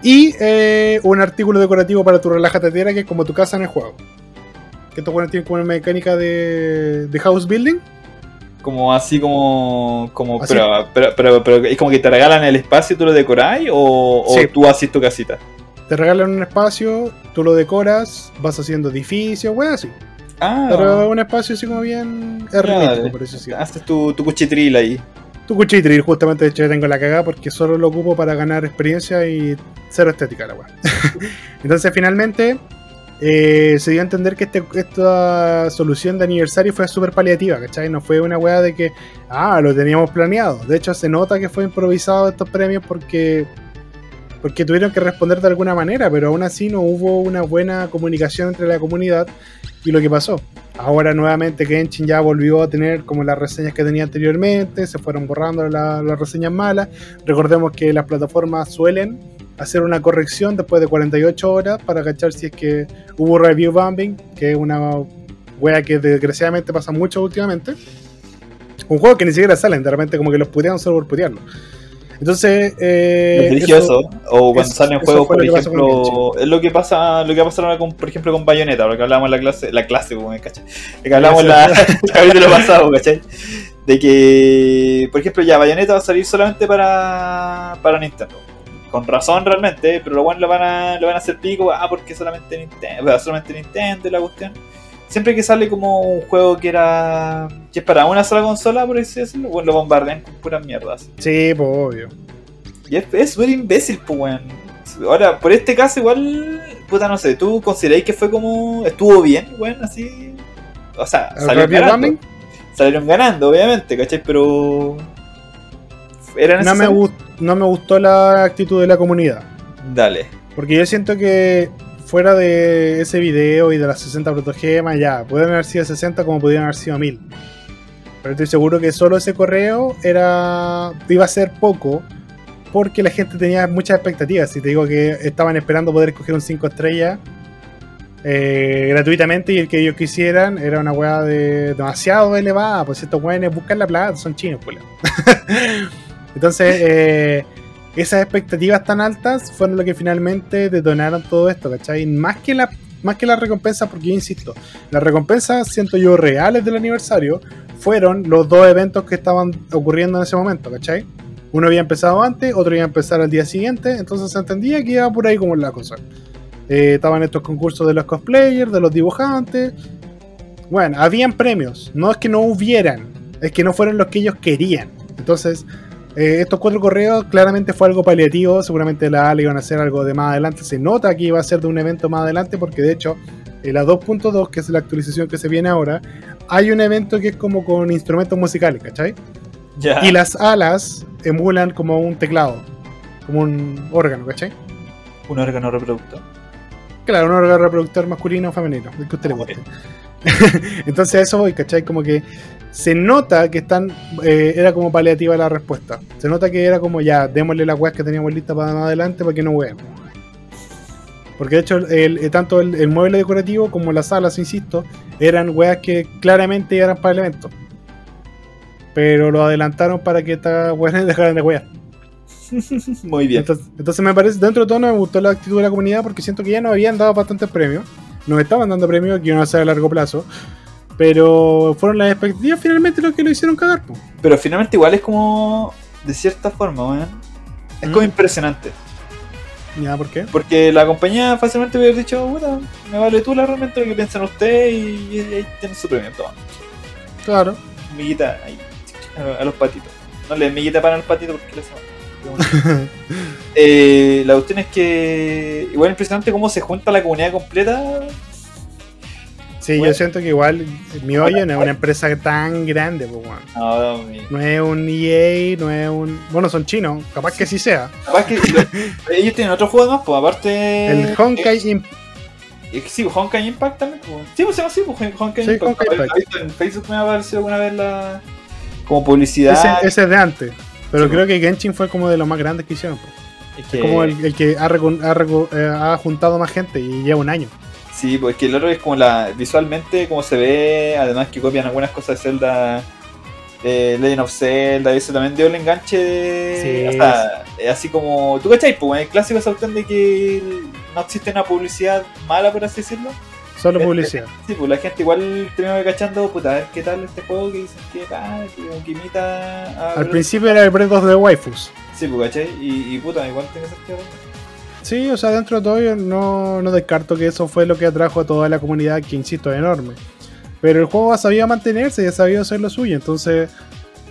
Y eh, un artículo decorativo para tu relájate tierra, que es como tu casa en el juego. Que estos tienen como una mecánica de, de house building. Como así como. como Así. Pero, pero, pero, pero es como que te regalan el espacio y tú lo decoráis o, o Sí. tú haces tu casita. Te regalan un espacio, tú lo decoras, vas haciendo edificios, weón, así. Ah, Pero un espacio así como bien hermético, por eso sí. haces tu, tu cuchitril ahí. Tu cuchitril, justamente de hecho yo tengo la cagada porque solo lo ocupo para ganar experiencia y cero estética la weá. Entonces finalmente eh, se dio a entender que este- esta solución de aniversario fue súper paliativa, ¿cachai? No fue una weá de que, ah, lo teníamos planeado. De hecho se nota que fue improvisado estos premios porque porque tuvieron que responder de alguna manera, pero aún así no hubo una buena comunicación entre la comunidad y lo que pasó. Ahora nuevamente Genshin ya volvió a tener como las reseñas que tenía anteriormente, se fueron borrando la- las reseñas malas. Recordemos que las plataformas suelen hacer una corrección después de 48 horas para cachar si es que hubo review bombing, que es una wea que desgraciadamente pasa mucho últimamente. Un juego que ni siquiera salen, de repente como que los putean solo por putearlo. Entonces, eh, eso- O cuando eso- salen juegos, por ejemplo. Es lo que pasa, lo que va a pasar ahora con, por ejemplo, con Bayonetta, lo que hablábamos en la clase, la clase, como me cachai. Que hablábamos en la, el capítulo pasado, ¿cachai? De que, por ejemplo, ya Bayonetta va a salir solamente para, para Nintendo. Con razón realmente, pero lo bueno lo van a, lo van a hacer pico, ah, porque solamente Nintendo, solamente Nintendo la cuestión. Siempre que sale como un juego que era. que es para una sola consola, por así decirlo, bueno, lo bombardean con puras mierdas. Sí, pues obvio. Y es súper imbécil, pues, weón. Ahora, por este caso, igual, puta, no sé, ¿tú consideráis que fue como. estuvo bien, weón, así? O sea, ¿El salieron ganando. Salieron ganando, obviamente, ¿cachai? Pero. Era No me, necesario. gust- no me gustó la actitud de la comunidad. Dale. Porque yo siento que fuera de ese video y de las 60 protogemas, ya, pueden haber sido 60 como pudieran haber sido 1000. Pero estoy seguro que solo ese correo era iba a ser poco porque la gente tenía muchas expectativas. Si te digo que estaban esperando poder escoger un 5 estrellas eh, gratuitamente y el que ellos quisieran era una weá de demasiado elevada. Pues estos weones buscan la plata, son chinos, culo. Entonces, eh, esas expectativas tan altas fueron lo que finalmente detonaron todo esto, ¿cachai? Más que la más que las recompensas, porque yo insisto, las recompensas, siento yo, reales del aniversario, fueron los dos eventos que estaban ocurriendo en ese momento, ¿cachai? Uno había empezado antes, otro iba a empezar al día siguiente, entonces se entendía que iba por ahí como la cosa. Eh, estaban estos concursos de los cosplayers, de los dibujantes. Bueno, habían premios, no es que no hubieran, es que no fueron los que ellos querían. Entonces, eh, estos cuatro correos claramente fue algo paliativo. Seguramente la ALE iban a hacer algo de más adelante. Se nota que iba a ser de un evento más adelante, porque de hecho, en la 2.2, que es la actualización que se viene ahora, hay un evento que es como con instrumentos musicales, ¿cachai? Ya. Y las alas emulan como un teclado, como un órgano, ¿cachai? Un órgano reproductor. Claro, un órgano reproductor masculino o femenino, el que a usted le guste. Entonces a eso voy, ¿cachai? Como que se nota que están. eh, era como paliativa la respuesta. Se nota que era como ya, démosle las weas que teníamos listas para más adelante para que no weemos. Porque de hecho, el, eh, tanto el, el mueble decorativo como las alas, insisto, eran weas que claramente eran para el evento. Pero lo adelantaron para que estas weas dejaran de wear. Muy bien. Entonces, entonces me parece, dentro de todo no me gustó la actitud de la comunidad porque siento que ya nos habían dado bastantes premios. Nos estaban dando premios que iban a ser a largo plazo. Pero fueron las expectativas finalmente lo que lo hicieron cagar. po. Pero finalmente, igual es como. de cierta forma, weón. Es como ¿Mm? impresionante. ¿Ya por qué? Porque la compañía fácilmente hubiera dicho, puta, me vale tú la realmente lo que piensan ustedes y, ahí tienen su premio, toma. Claro. Miguita, ahí, a, los patitos. No le miguita para el patito porque le sabe. eh, la cuestión es que. Igual impresionante cómo se junta la comunidad completa. Sí, Bueno. yo siento que igual mi hoyo no es una empresa tan grande, pues. No, es un EA, no es un. Bueno, son chinos, capaz que sí sea. Capaz que lo- ellos tienen otro juego más, pues aparte. El Honkai Eh, Imp- eh, sí, pues, Honkai Impact también. Pues. Sí, pues se llama así, pues Honkai Sí, Impact. Honkai Impact. visto En Facebook me ha aparecido alguna vez la. Como publicidad. ese, ese es de antes. Pero Sí, creo que Genshin fue como de los más grandes que hicieron. pues. Es que- Como el, el que ha, ha eh, ha juntado más gente y lleva un año. Sí, pues que el otro es como la. Visualmente, como se ve, además que copian algunas cosas de Zelda. eh, Legend of Zelda, y eso también dio el enganche de. Sí. O sea, eh, así como. ¿Tú cachai? Pues el clásico cuestión de que no existe una publicidad mala, por así decirlo. Solo Este- publicidad. Sí, pues la gente igual termina cachando, puta, a ver qué tal este juego que dicen que ah, que imita a. Al principio era el Breath of the Waifus. Sí, pues, ¿cachai? Y, y puta, igual tiene sentido. Sí, o sea, dentro de todo yo no, no descarto que eso fue lo que atrajo a toda la comunidad, que insisto, es enorme. Pero el juego ha sabido mantenerse y ha sabido hacer lo suyo, entonces,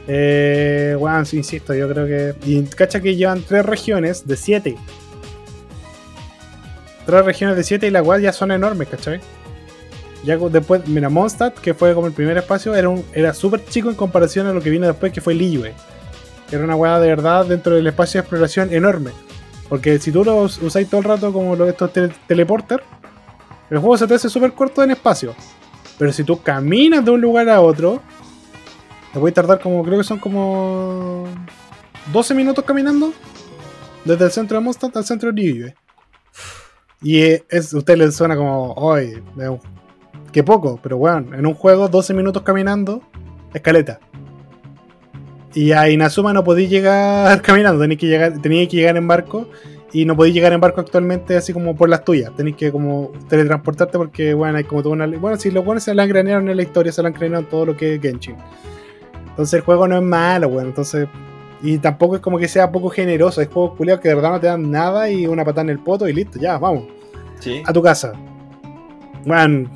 eh, bueno, insisto, yo creo que... Y cacha que llevan tres regiones de siete. Tres regiones de siete y la cual ya son enormes, ¿cachai? Ya después, mira, Mondstadt, que fue como el primer espacio, era, era súper chico en comparación a lo que vino después, que fue Liyue. Era una weá de verdad dentro del espacio de exploración enorme. Porque si tú lo us- usáis todo el rato como estos tele- teleporter, el juego se te hace súper corto en espacio. Pero si tú caminas de un lugar a otro, te puede tardar como, creo que son como 12 minutos caminando. Desde el centro de Mondstadt al centro de Liyue. Y eh, a usted le suena como, oye, que poco, pero bueno, en un juego 12 minutos caminando, escaleta. Y a Inazuma no podéis llegar caminando, tenéis que llegar, tenéis que llegar en barco y no podéis llegar en barco actualmente así como por las tuyas. Tenéis que como teletransportarte porque bueno, hay como toda una bueno, si los buenos se la han craneado en la historia, se la han craneado en todo lo que es Genshin. Entonces el juego no es malo, bueno, entonces y tampoco es como que sea poco generoso, hay juegos culiados que de verdad no te dan nada y una patada en el poto y listo, ya, vamos, Sí. a tu casa. Bueno,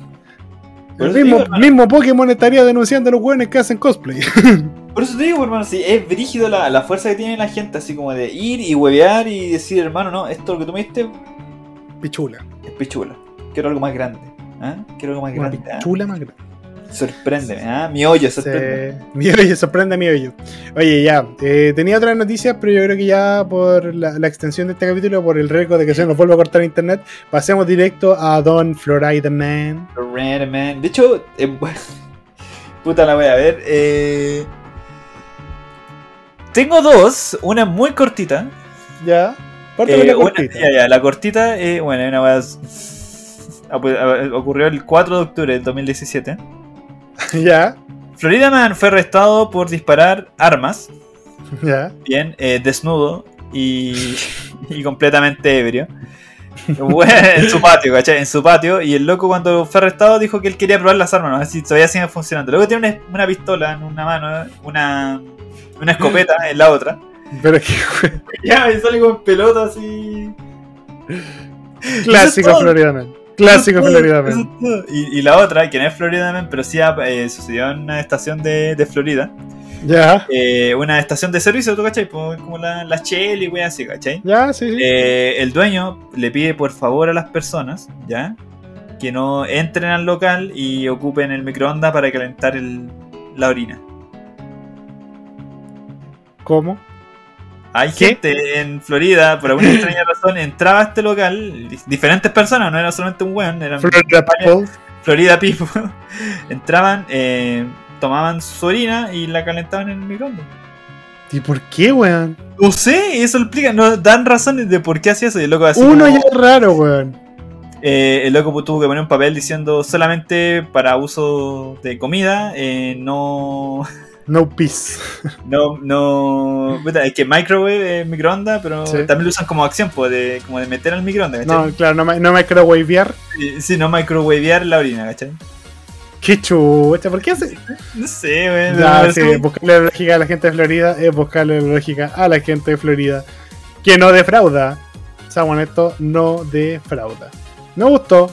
el digo, mismo Pokémon estaría denunciando a los buenos que hacen cosplay. Por eso te digo, hermano, sí, es brígido la, la fuerza que tiene la gente, así como de ir y huevear y decir, hermano, no, esto lo que tú me diste Pichula. es pichula. Quiero algo más grande. ¿ah? Quiero algo más Una grande. ¿ah? pichula más grande. Sorpréndeme, ¿ah? Mi hoyo, sorprende. Mi hoyo, sorprende mi hoyo. Oye, ya, eh, tenía otras noticias, pero yo creo que ya por la, la extensión de este capítulo, por el riesgo de que se nos vuelva a cortar internet, pasemos directo a Don Florida Man. Red Man. De hecho, eh, bueno, puta la voy a ver. Eh, tengo dos, una muy cortita. Ya, parte de Eh, la una- cortita. ya, ya, la cortita, eh, bueno, una weá s- ah, ocurrió el 4 de octubre del 2017. ya, Florida Man fue arrestado por disparar armas, ya. bien, eh, desnudo y, y completamente ebrio. Bueno, en su patio, ¿cachai? En su patio. Y el loco cuando fue arrestado dijo que él quería probar las armas, ¿no? Así todavía siguen funcionando. Luego tiene una, una pistola en una mano, una, una escopeta en la otra. Pero es que Ya, y sale con pelota así. clásico Eso es todo. Florida Man. Clásico Eso es todo, Florida eso Man. es todo. Y, y la otra, que no es Florida Man, pero sí eh, sucedió en una estación de, de Florida. Ya, Eh, una estación de servicio, ¿tú cachai? Pues, Como la, la Shell y wey así, ¿cachai? ya, sí, sí. Eh, el dueño le pide por favor a las personas, ¿ya? Que no entren al local y ocupen el microondas para calentar el- la orina. ¿Cómo? Hay ¿Qué? gente en Florida, por alguna extraña razón, entraba a este local, di- diferentes personas, no era solamente un weón, eran Florida People. Florida People. Entraban, eh, tomaban su orina y la calentaban en el microondas. ¿Y por qué, weón? No sé, eso explica, no dan razones de por qué hacía eso. Y el loco así Uno como- ya es raro, weón. Eh, el loco tuvo que poner un papel diciendo solamente para uso de comida, eh, no, No peace. no, no, puta, es que microwave es microondas, pero Sí. también lo usan como acción, pues, de, como de meter al microondas, No, ¿cachai? claro, no, no microwavear. Sí, Sí, no microwavear la orina, ¿cachai? Qué chucha, ¿por qué hace? No sé, güey. Me sí, parece- buscarle la lógica a la gente de Florida es buscarle la lógica a la gente de Florida. Que no defrauda. Seamos honestos, no defrauda. Me gustó.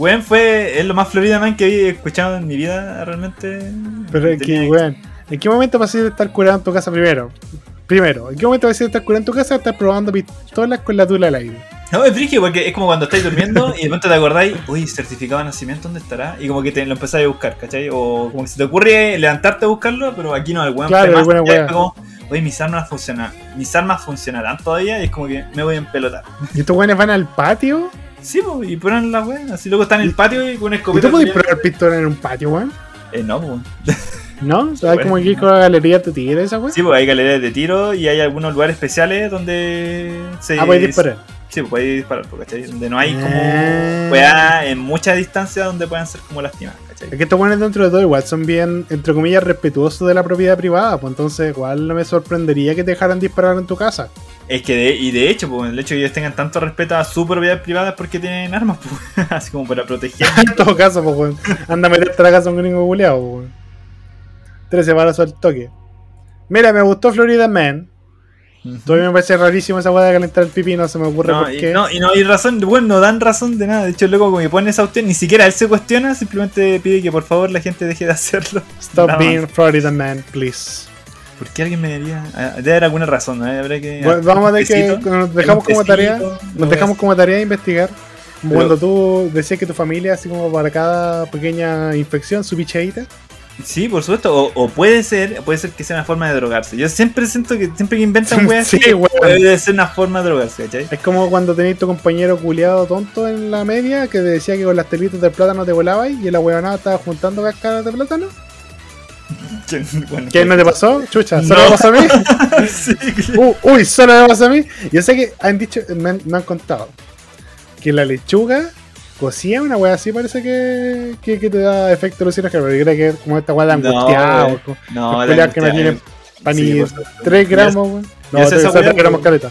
Weón fue es lo más Florida Man que he escuchado en mi vida, realmente. Pero es que, weón. ¿En qué momento vas a estar curado en tu casa primero? Primero, ¿en qué momento vas a estar curado en tu casa? Estar probando pistolas con la tula al aire. No, es frigio porque es como cuando estáis durmiendo y de repente te acordáis, uy, certificado de nacimiento, ¿dónde estará? Y como que te lo empezáis a buscar, ¿cachai? O como que se te ocurre levantarte a buscarlo, pero aquí no, el weón Claro, el weón. fue como, oye, mis armas funcionan, mis armas funcionarán todavía y es como que me voy a empelotar. ¿Y estos weones van al patio? Sí, pues, y ponen la weá, así luego están en el patio y con una ¿Y escopeta. tú podés probar pistola en un patio, weón? Eh, no, pues. ¿No? ¿Sabes Bueno. como aquí con la galería de tigre esa weón? Sí, pues hay galerías de tiro y hay algunos lugares especiales donde se. Ah, podés disparar. Sí, pues puedes disparar, ¿cachai? Donde no hay como Ah. weá en mucha distancia donde puedan ser como lastimadas, ¿cachai? Es que estos weones dentro de todo igual son bien, entre comillas, respetuosos de la propiedad privada, pues entonces igual no me sorprendería que te dejaran disparar en tu casa. Es que, de, y de hecho, pues, el hecho de que ellos tengan tanto respeto a su propiedad privada es porque tienen armas, pues, así como para proteger. en todo caso, pues weón. Anda a meterte a la casa a un gringo culeado, pues weón. 13 balazos al toque. Mira, me gustó Florida Man. Todavía me parece rarísimo esa weá de calentar el pipí, no se me ocurre No, por y, qué. no, y no hay razón, bueno, no dan razón de nada. De hecho, luego como que pone esa opción, ni siquiera él se cuestiona, simplemente pide que por favor la gente deje de hacerlo. Stop Nada being más. Florida Man, please. ¿Por qué alguien me diría? Ah, Debe haber alguna razón, ¿no? Habrá que. Bueno, vamos a tener que. Nos dejamos como tarea. Nos no dejamos como tarea de investigar. Pero- Cuando tú decías que tu familia, así como para cada pequeña infección, su pichadita. Sí, por supuesto. O, o puede ser, puede ser que sea una forma de drogarse. Yo siempre siento que siempre que inventan weas Sí, puede ser una forma de drogarse, ¿cachai? Es como cuando tenías tu compañero culiado tonto en la media que te decía que con las telitas del plátano te volabas y el ahueonado estaba juntando cascaras de plátano. Bueno, ¿Qué no te pasó? Chucha, ¿solo No. me pasó a mí? sí, Uh, uy, solo me pasó a mí. Yo sé que han dicho, me han, me han contado que la lechuga cocida, una wea así parece que, que, que te da efecto alucinógeno, pero yo creo que es como esta wea de No, angustiado. No, Los la que me tienen pan sí, y por supuesto. 3 Ya- gramos, weón. No, ya sé esa 3 wea, gramos caleta.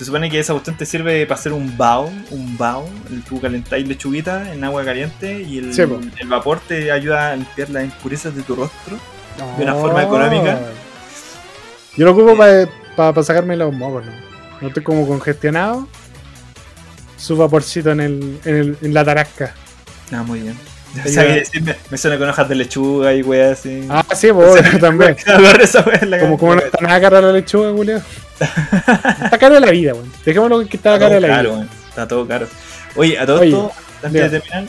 Se supone que esa cuestión te sirve para hacer un bao, un bao, el tú calentáis lechuguita en agua caliente y el, Sí, el vapor te ayuda a limpiar las impurezas de tu rostro. De una forma económica. Yo lo ocupo para sacarme los mocos, ¿no? No estoy como congestionado. Su vaporcito en, el, en, el- en la tarasca. Ah, muy bien. O sea, que me suena con hojas de lechuga y weas así. Ah, sí, pues también. Como, como no está nada cara la lechuga, Julio. Está cara de la vida, weón. Dejémoslo que está Está cara la caro, vida. Está todo caro. Oye, a todo esto, antes de terminar.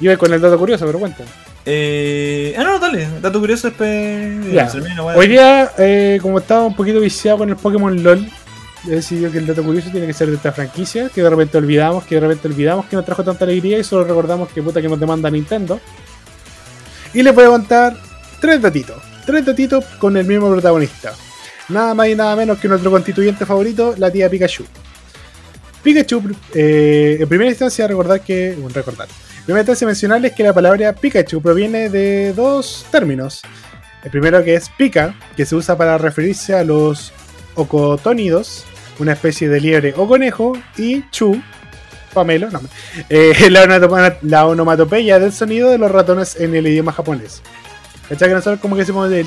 Iba con el dato curioso, pero cuenta. Eh... Ah, no, dale. Dato curioso después. Wea. Hoy día, eh, como estaba un poquito viciado con el Pokémon LOL, he decidido que el dato curioso tiene que ser de esta franquicia, que de repente olvidamos, que de repente olvidamos que nos trajo tanta alegría y solo recordamos que puta que nos demanda Nintendo. Y les voy a contar tres datitos. Tres datitos con el mismo protagonista. Nada más y nada menos que nuestro constituyente favorito, la tía Pikachu. Pikachu, eh, en primera instancia, recordar que. Bueno, recordar. En primera instancia, mencionarles que la palabra Pikachu proviene de dos términos. El primero que es Pika, que se usa para referirse a los ocotónidos, una especie de liebre o conejo, y Chu, Pamelo, no, eh, la, onomatopeya del sonido de los ratones en el idioma japonés. ¿Cachai? Que nosotros como que decimos el.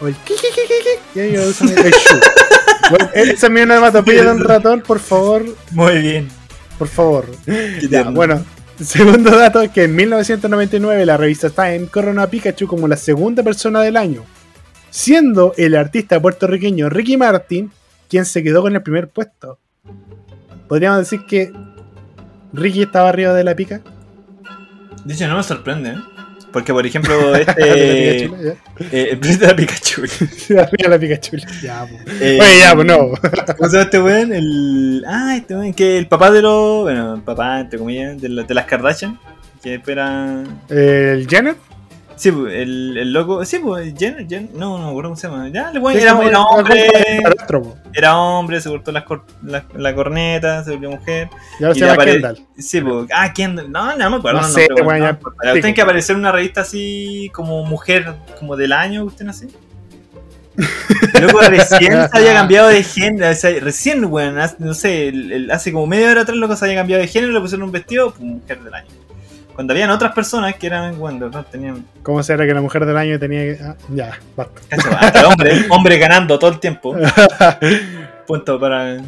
O el y ellos usan el Chu. Bueno, esa es mi onomatopeya de un ratón, por favor, Muy bien. por favor. Ya, bueno, segundo dato que en 1999 la revista Time coronó a Pikachu como la segunda persona del año, siendo el artista puertorriqueño Ricky Martin quien se quedó con el primer puesto. Podríamos decir que Ricky estaba arriba de la pica. De hecho, no me sorprende, ¿eh? Porque, por ejemplo, este. Eh, el príncipe de la Pikachu. arriba de la Pikachu. Ya, po. Eh, Oye, ya, pues no. ¿Cómo se este weón? El. Ah, este weón, que el papá de los. Bueno, el papá, entre comillas, de, la- de las Kardashian. Que espera. El Janet. Sí, pues, el, el loco. Sí, pues, Jen, Jen. No, no me acuerdo cómo se llama. Ya, el weón Sí, era, hombre. po. Era hombre, se cortó las cor- la, la corneta, se volvió mujer. Y ahora Y se llama Kendall. Sí, pues. Ah, ¿quién? No, no me acuerdo. No el sé, nombre, weón, no ya- me importa. Tiene pico. que aparecer en una revista así como mujer, como del año, usted así. Luego recién se había cambiado de género, o sea, recién, weón, no sé, el- el- hace como media hora atrás loco se había cambiado de género, le pusieron un vestido, pum, mujer del año. Cuando habían otras personas que eran, bueno, no tenían, ¿Cómo será que la mujer del año tenía que.? ah, ya, basta. hasta hombre, hombre ganando todo el tiempo, punto para el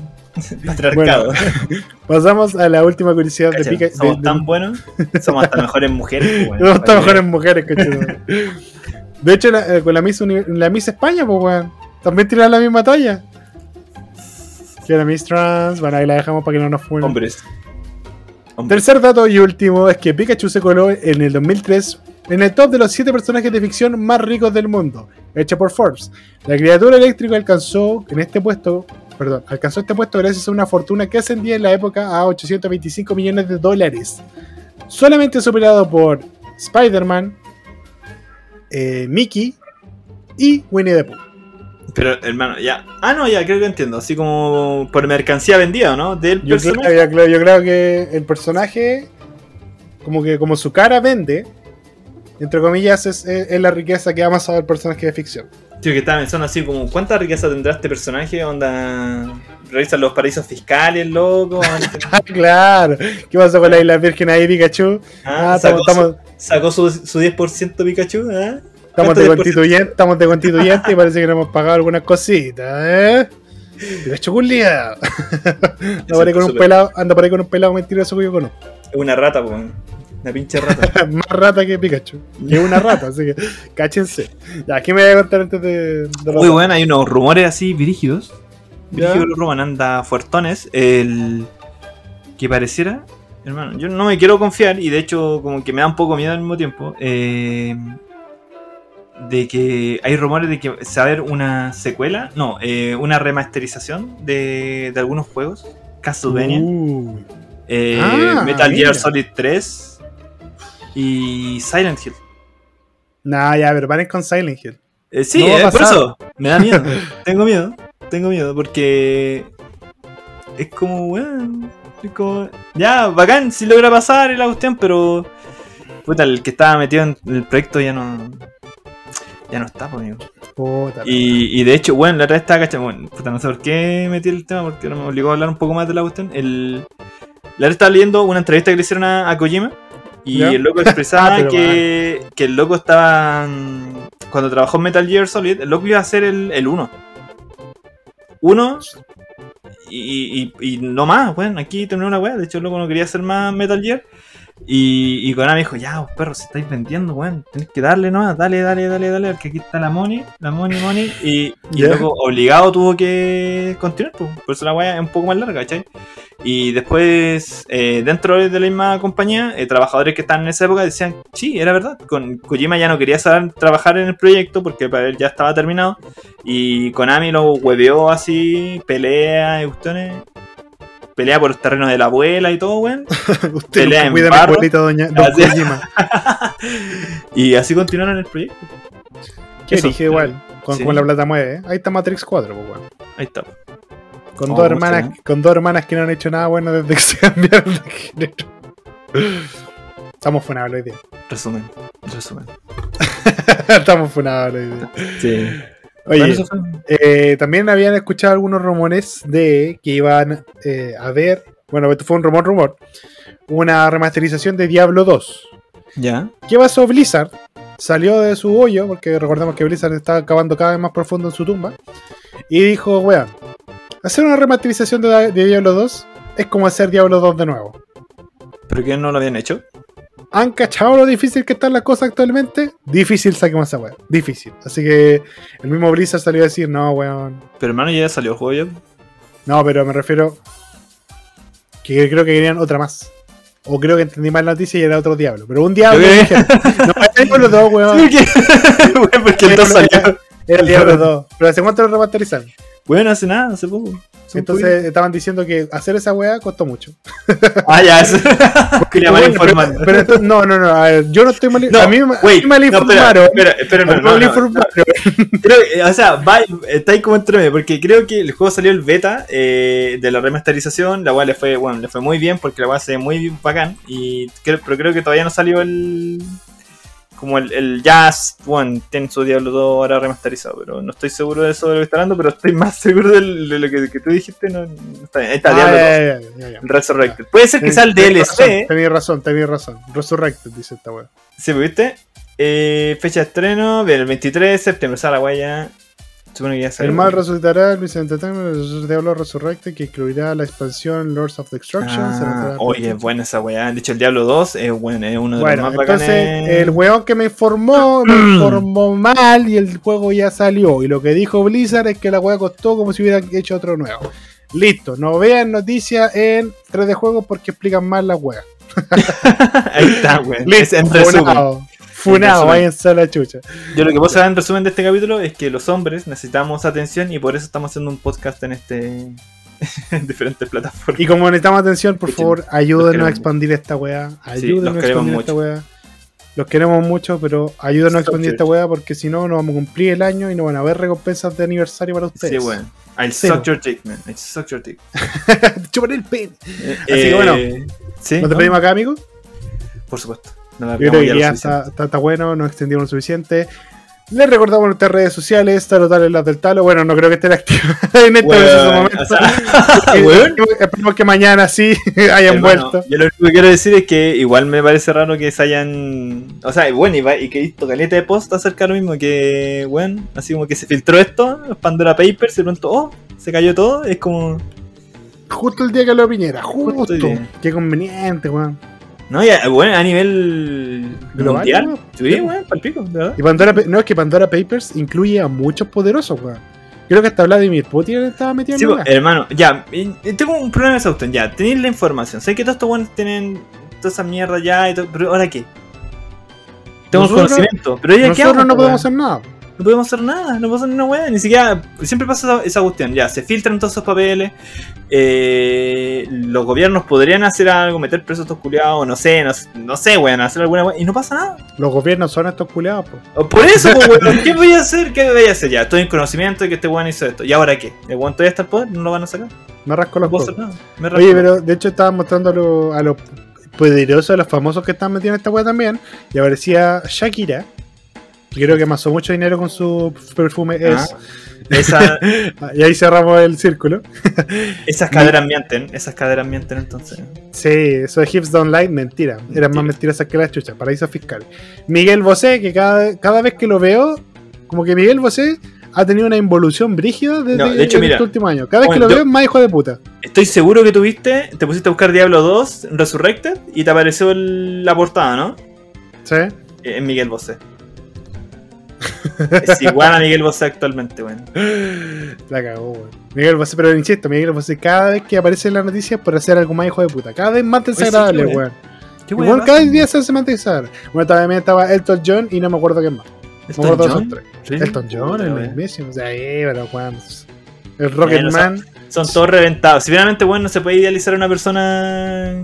patriarcado. Pasamos a la última curiosidad de Pika. somos de- de- tan buenos, somos hasta mejores mujeres. pues, weón. No, Para están que- mejores mujeres, coche. De hecho, la- eh, con la Miss, la Miss España, pues, weón. También tiran la misma talla. Que la Miss Trans. Bueno, ahí la dejamos para que no nos funen. Hombres. Tercer dato y último es que Pikachu se coló en el 2003 en el top de los 7 personajes de ficción más ricos del mundo, hecho por Forbes. La criatura eléctrica alcanzó en este puesto, perdón, alcanzó este puesto gracias a una fortuna que ascendía en la época a 825 millones de dólares, solamente superado por Spider-Man, eh, Mickey y Winnie the Pooh. Pero, hermano, ya. Ah, no, ya, creo que entiendo. Así como por mercancía vendida, ¿no? Del Yo creo, personaje. yo creo- yo creo que el personaje, como que como su cara vende, entre comillas, es, es- es la riqueza que ha amasado el personaje de ficción. Tío, que estaba pensando así como, ¿cuánta riqueza tendrá este personaje? Onda, revisan los paraísos fiscales, loco. Ah, claro. ¿Qué pasó con la isla virgen ahí, Pikachu? Ah, Ah, sacó, estamos, su, sacó su, su 10% Pikachu, ¿ah? Estamos de ¿Cuánto constituyente, estamos de constituyente y parece que nos hemos pagado algunas cositas, ¿eh? Pikachu culiao. Anda por ahí con un pelado, anda por ahí con un pelado mentiroso que yo conozco. Es una rata, po. Una pinche rata. Más rata que Pikachu. Que una rata, así que cáchense. Ya, ¿qué me voy a contar antes de, de Muy bueno, hay unos rumores así virígidos. Virígidos los rumores, anda fuertones. El que pareciera, hermano, yo no me quiero confiar y de hecho como que me da un poco miedo al mismo tiempo. eh, de que hay rumores de que se va a ver una secuela, no, eh, una remasterización de, de algunos juegos. Castlevania, Uh, eh, Ah, Metal mira. Gear Solid 3 y Silent Hill. nah, ya, pero paren con Silent Hill. Eh, sí, No por eso me da miedo. tengo miedo, tengo miedo porque es como, weón, es como, ya, bacán si logra pasar la cuestión, pero puta, el que estaba metido en el proyecto ya no, ya no está, pues, amigo. Puta, Y, y de hecho, bueno, la otra vez estaba cachando, bueno, puta, no sé por qué metí el tema, porque no me obligó a hablar un poco más de la cuestión. El, la otra estaba leyendo una entrevista que le hicieron a, a Kojima y ¿Ya? el loco expresaba Ah, que, que el loco estaba. Cuando trabajó en Metal Gear Solid, el loco iba a hacer el, el 1. 1 y, y, y no más, bueno, aquí terminó una weá. De hecho, el loco no quería hacer más Metal Gear. Y, y Konami dijo, ya, perros, si estáis vendiendo, weón, tenéis que darle nomás, dale, dale, dale, dale, porque aquí está la money, la money, money, y, loco obligado tuvo que continuar, pues, por eso la weá es un poco más larga, ¿cachai? Y después, eh, dentro de la misma compañía, eh, trabajadores que estaban en esa época decían, sí, era verdad, con Kojima ya no quería saber trabajar en el proyecto porque para él ya estaba terminado, y Konami lo hueveó así, pelea y cuestiones, pelea por los terrenos de la abuela y todo, weón. Usted pelea en cuida a mi abuelita, doña don Así- y así continuaron el proyecto. Que dije igual, con, Sí. con la plata mueve, ¿eh? Ahí está Matrix 4, pues, weón. Ahí está. Con, Oh, dos hermanas, ¿eh? con dos hermanas que no han hecho nada bueno desde que se cambiaron de género. Estamos funables hoy día. Resumen. Resumen. Estamos funables hoy día. Sí. Oye, eh, también habían escuchado algunos rumores de que iban eh, a ver, bueno, esto fue un rumor, rumor, una remasterización de Diablo 2. Ya. ¿Qué pasó Blizzard? Salió de su hoyo, porque recordemos que Blizzard está acabando cada vez más profundo en su tumba, y dijo, weón, hacer una remasterización de, de Diablo 2 es como hacer Diablo 2 de nuevo. ¿Pero que no lo habían hecho? ¿Han cachado lo difícil que están las cosas actualmente? Difícil saquemos esa weón. Difícil. Así que el mismo Blizzard salió a decir, no, weón. Pero hermano, ya salió el juego ya. No, pero me refiero que creo que querían otra más. O creo que entendí mal la noticia y era otro diablo. Pero un diablo. Dijeron. No, Diablo 2, weón. Porque, porque el 2 salió. Era el Diablo 2. Pero ¿hace cuánto lo remasterizaron? Bueno, hace nada, hace poco. Entonces estaban diciendo que hacer esa weá costó mucho. Ah, ya, eso. Quería mal pero- informar. pero esto- no, no, no. A ver, yo no estoy mal. No, a mí, me- a wait, mí me mal no, informaron. espera, espera, no, no. Creo o sea, va, está ahí como entre medio, porque creo que el juego salió el beta eh, de la remasterización, la cual le fue, bueno, le fue muy bien porque la cual se ve muy bacán, y creo, pero creo que todavía no salió el como el, el Jazz, bueno, tiene su Diablo 2 ahora remasterizado, pero no estoy seguro de eso de lo que está hablando, pero estoy más seguro de lo que, que tú dijiste, no, no está bien, ahí está Ah, Diablo 2, ya, ya, ya, ya, ya. Resurrected. Puede ser que sea el razón, DLC, Tenés razón, tenés razón. Resurrected, dice esta weá. ¿sí, ¿viste? Eh, fecha de estreno, bien, el 23 de septiembre, o sea, la guaya Supone ya. El mal resucitará, el Blizzard Entertainment, el Diablo Resurrected, que incluirá la expansión Lords of Destruction. Ah, oye, es buena esa weá. De hecho, el Diablo 2 es, bueno, es uno de Bueno, los más entonces bacanes. el weón que me informó, me informó mal y el juego ya salió. Y lo que dijo Blizzard es que la weá costó como si hubieran hecho otro nuevo. Listo, no vean noticias en 3D Juegos porque explican mal la weá. Ahí está, weón. Es Listo, en resumen. Funado. Váyanse a la chucha. Yo lo que saber en resumen de este capítulo es que los hombres necesitamos atención y por eso estamos haciendo un podcast en este. en diferentes plataformas. Y como necesitamos atención, por Escuchen, favor, ayúdenos a expandir esta weá. Ayúdenos a expandir esta weá. Los queremos mucho, pero ayúdenos a expandir esta weá porque si no, no vamos a cumplir el año y no van a haber recompensas de aniversario para ustedes. Sí, bueno. I'll Cero. suck your dick, man. I'll suck your dick. Chúpale el pene. Eh, Así que bueno, ¿sí? ¿No te ¿no? pedimos acá, amigo? Por supuesto. No Yo creo que ya está, está- está bueno, nos extendimos lo suficiente. Les recordamos nuestras redes sociales, Talo en las del Talo. Bueno, no creo que estén activas en este momento. o sea. Esperemos que mañana sí hayan Hermano, vuelto. Yo lo único que quiero decir es que igual me parece raro que se hayan. O sea, bueno, y, que he visto caleta de post acerca de lo mismo. Que, bueno, así como que se filtró esto, Pandora Papers, y pronto, oh, se cayó todo. Es como. Justo el día que lo Piñera, justo. Qué conveniente, weón. No, ya, bueno, a nivel Global, mundial. ¿no? Sí, weón, palpico, de verdad. Y Pandora, Pa- no es que Pandora Papers incluye a muchos poderosos, weón. Creo que hasta Vladimir Putin estaba metido Sí, en weá. hermano, ya, tengo un problema de ya, tenéis la información, sé que todos estos buenos tienen toda esa mierda ya y todo, pero ¿ahora qué? Tengo Nosotros- conocimiento, pero ya qué Nosotros hago, no po, podemos hacer nada. No podemos hacer nada, no podemos hacer una weá, ni siquiera. Siempre pasa esa, esa cuestión, ya, se filtran todos esos papeles. eh, los gobiernos podrían hacer algo, meter presos a estos culiados, no sé, no, no sé, weón, hacer alguna weá, y no pasa nada. Los gobiernos son estos culiados. O Por eso, pues, weón, ¿qué voy a hacer? ¿Qué voy a hacer? Ya, estoy en conocimiento de que este weón hizo esto. ¿Y ahora qué? ¿El weón todavía está al poder? ¿No lo van a sacar? Me rasco No los nada. Me Oye, rasco. pero de hecho estaban mostrando a los a los poderosos, a los famosos que están metidos en esta weá también. Y aparecía Shakira. Creo que amasó mucho dinero con su perfume Ah, es. esa- Y ahí cerramos el círculo. esas caderas mienten, esas caderas mienten entonces. Sí, eso de Hips Don't Lie, mentira. Eran más mentirosas que las chuchas, paraíso fiscal. Miguel Bosé, que cada, cada vez que lo veo, como que Miguel Bosé ha tenido una involución brígida desde No, de hecho, en mira, este último año. Cada vez que bueno, lo veo es más hijo de puta. Estoy seguro que tuviste, te pusiste a buscar Diablo 2 Resurrected y te apareció el- la portada, ¿no? ¿Sí? Es Miguel Bosé. Es igual a Miguel Bosé actualmente, weón. La cagó, weón. Miguel Bosé, pero insisto, Miguel Bosé cada vez que aparece en las noticias por hacer algo más hijo de puta. Cada vez más desagradable, sí, weón. ¿Qué Y weón cada día se hace más desagradable. Bueno, también estaba Elton John y no me acuerdo quién más. Me ¿Elton acuerdo John? Elton John, el mismísimo. O sea, eh, pero weón. El Rocketman. Son todos reventados. Si finalmente, weón, no se puede idealizar a una persona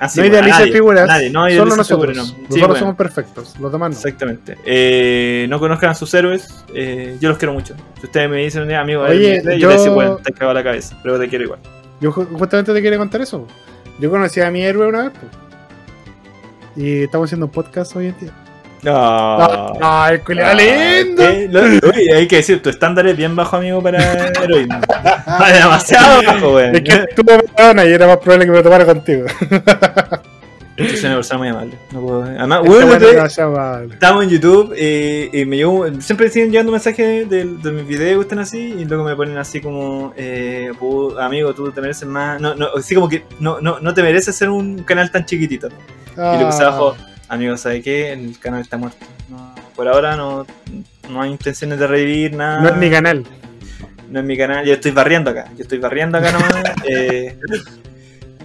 no weón, a idealices nadie, figuras, nadie, no solo idealices nosotros. figuras, no. Sí, Nosotros weón. somos perfectos, los demás no. Exactamente. Eh, no conozcan a sus héroes. eh, yo los quiero mucho. Si ustedes me dicen un día, amigo, Oye, eh, yo, yo- les digo, bueno, te cago la cabeza, pero te quiero igual. Yo ju- justamente te quería contar eso. Yo conocí a mi héroe una vez. Y estamos haciendo un podcast hoy en día. No. ¡Ay, culiao lindo! Ah, ¿Qué? Lo- Uy, hay que decir, tu estándar es bien bajo, amigo, para heroísmo. Ah, demasiado bajo, weón. Es que tú y era más probable que me lo tomara contigo. Soy una persona muy amable. No puedo... Además, Estamos en YouTube eh, y me llegó, siempre siguen llegando mensajes de, de mis videos están así y luego me ponen así como eh, "Pu- amigo tú te mereces más no, no, así como que no, no, no te mereces ser un canal tan chiquitito y le puse Ah. abajo amigo ¿sabes qué? el canal está muerto No, por ahora no, no hay intenciones de revivir nada No es mi canal. No es mi canal yo estoy barriendo acá yo estoy barriendo acá nomás eh,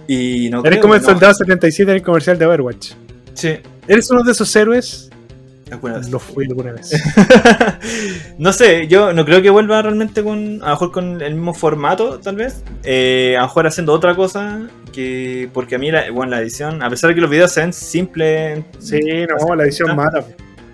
y no Eres creo, como el no. soldado 77 en el comercial de Overwatch. sí ¿Eres uno de esos héroes? alguna vez. Lo fui alguna vez. no sé, yo no creo que vuelva realmente con, a lo mejor con el mismo formato, tal vez. Eh, a lo mejor haciendo otra cosa, que porque a mí, la, bueno, la edición, a pesar de que los videos se ven simples, Sí, no, la edición mata.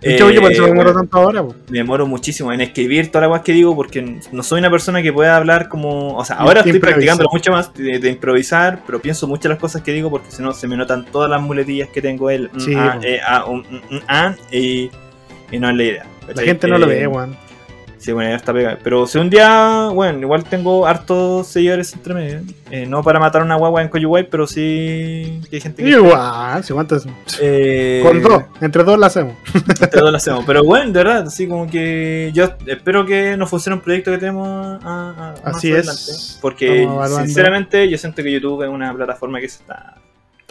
Eh, por eso me demoro bueno, tanto ahora. po. me demoro muchísimo en escribir todas las cosas que digo, porque no soy una persona que pueda hablar como. O sea, ahora estoy Improvisar. practicándolo mucho más de, de improvisar, pero pienso mucho las cosas que digo, porque si no se me notan todas las muletillas que tengo él. mm, Sí, ah, po. eh, ah, mm, mm, ah, y, y no es la idea. La gente no lo Eh, ve, weón. Sí, bueno, ya está pegada. Pero si un día, bueno, igual tengo hartos seguidores entre medio. Eh, no para matar una guagua en Coyuguay, pero sí que hay gente que. Igual, si aguantas. Eh, Con dos, entre dos la hacemos. Entre dos lo hacemos. Pero bueno, de verdad, así como que yo espero que nos funcione un proyecto que tenemos a, a- a- más Así adelante. es. Porque sinceramente yo siento que YouTube es una plataforma que se está,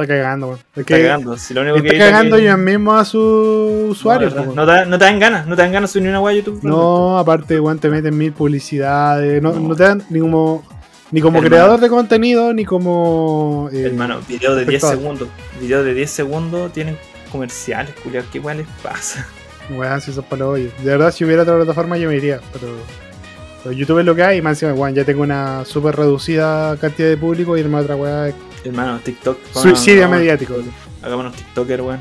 Está cagando, weón. Es está cagando. Si lo único está cagando que- ellos mismos a sus usuarios. No, te, da- no te dan ganas, no te dan ganas de subir ni una a YouTube. No, aparte, weón, te meten mil publicidades. No, No. no te dan ni como, ni como Hermano. creador de contenido, ni como. eh, Hermano, video de 10 espectador. segundos. Video de 10 segundos tienen comerciales, culiados. ¿Qué igual les pasa? Weón, si son para los hoyos. De verdad, si hubiera otra plataforma, yo me iría. Pero, pero YouTube es lo que hay. Y más encima, weón, ya tengo una súper reducida cantidad de público. Y además otra weá es Hermano, TikTok. suicidio mediático. Hagámonos TikToker, weón.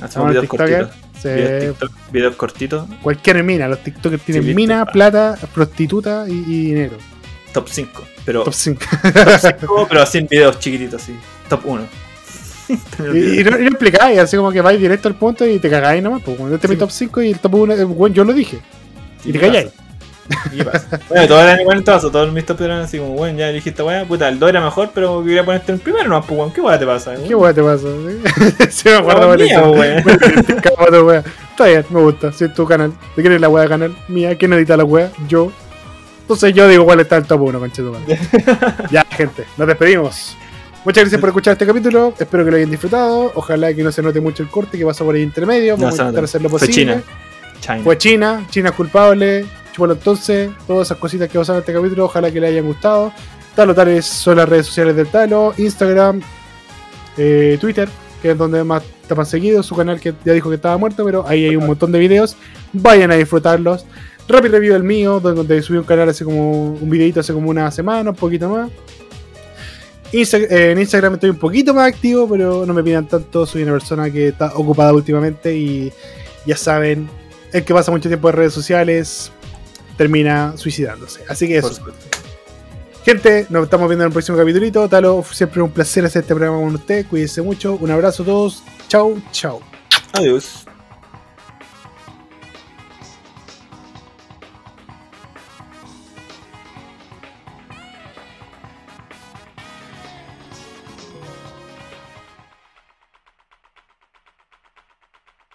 Hacemos videos TikToker. cortitos. Sí, Videos, TikTok, videos cortitos. cualquier mina. Los TikTokers tienen listo. mina, plata, prostituta y, y dinero. Top 5. Pero, Top 5. top 5, pero así en videos chiquititos, así. Top 1. Y, y no, y no explicáis, así como que vais directo al punto y te cagáis nomás. Pues, este es mi Sí. top 5 y el top 1, bueno, yo lo dije. Y te calláis. ¿Qué pasa? Bueno, todos eran igual en todo todos mis top eran así como, bueno, ya dijiste, weá, puta, el 2 era mejor, pero quería ponerte en primero, no, pues, weón, ¿qué weá te pasa? ¿Qué weá te pasa? Se me acuerdo por eso. weón. Está bien, me gusta. Si es tu canal. ¿De quién es la weá de canal? Mía, ¿quién edita la weá? Yo. Entonces yo digo cuál está el top 1, conchetumadre. ya, gente, nos despedimos. Muchas gracias por escuchar este capítulo. Espero que lo hayan disfrutado. Ojalá que no se note mucho el corte que pasa por ahí intermedio. No Vamos se a intentar hacer lo Fue posible. China. China. Fue China, China es culpable. Bueno, entonces, todas esas cositas que pasaron en este capítulo, ojalá que les hayan gustado. Talo Tales son las redes sociales del Talo, Instagram, eh, Twitter, que es donde más está más seguido, su canal que ya dijo que estaba muerto, pero ahí hay un montón de videos. Vayan a disfrutarlos. Rapid Review el mío, donde subí un canal hace como un videito hace como una semana, un poquito más. Insta- eh, en Instagram estoy un poquito más activo, pero no me pidan tanto. Soy una persona que está ocupada últimamente y ya saben, el que pasa mucho tiempo en redes sociales termina suicidándose. Así que eso. Gente, nos estamos viendo en el próximo capítulo. Talo, siempre un placer hacer este programa con usted. Cuídense mucho. Un abrazo a todos. Chau, chau. Adiós.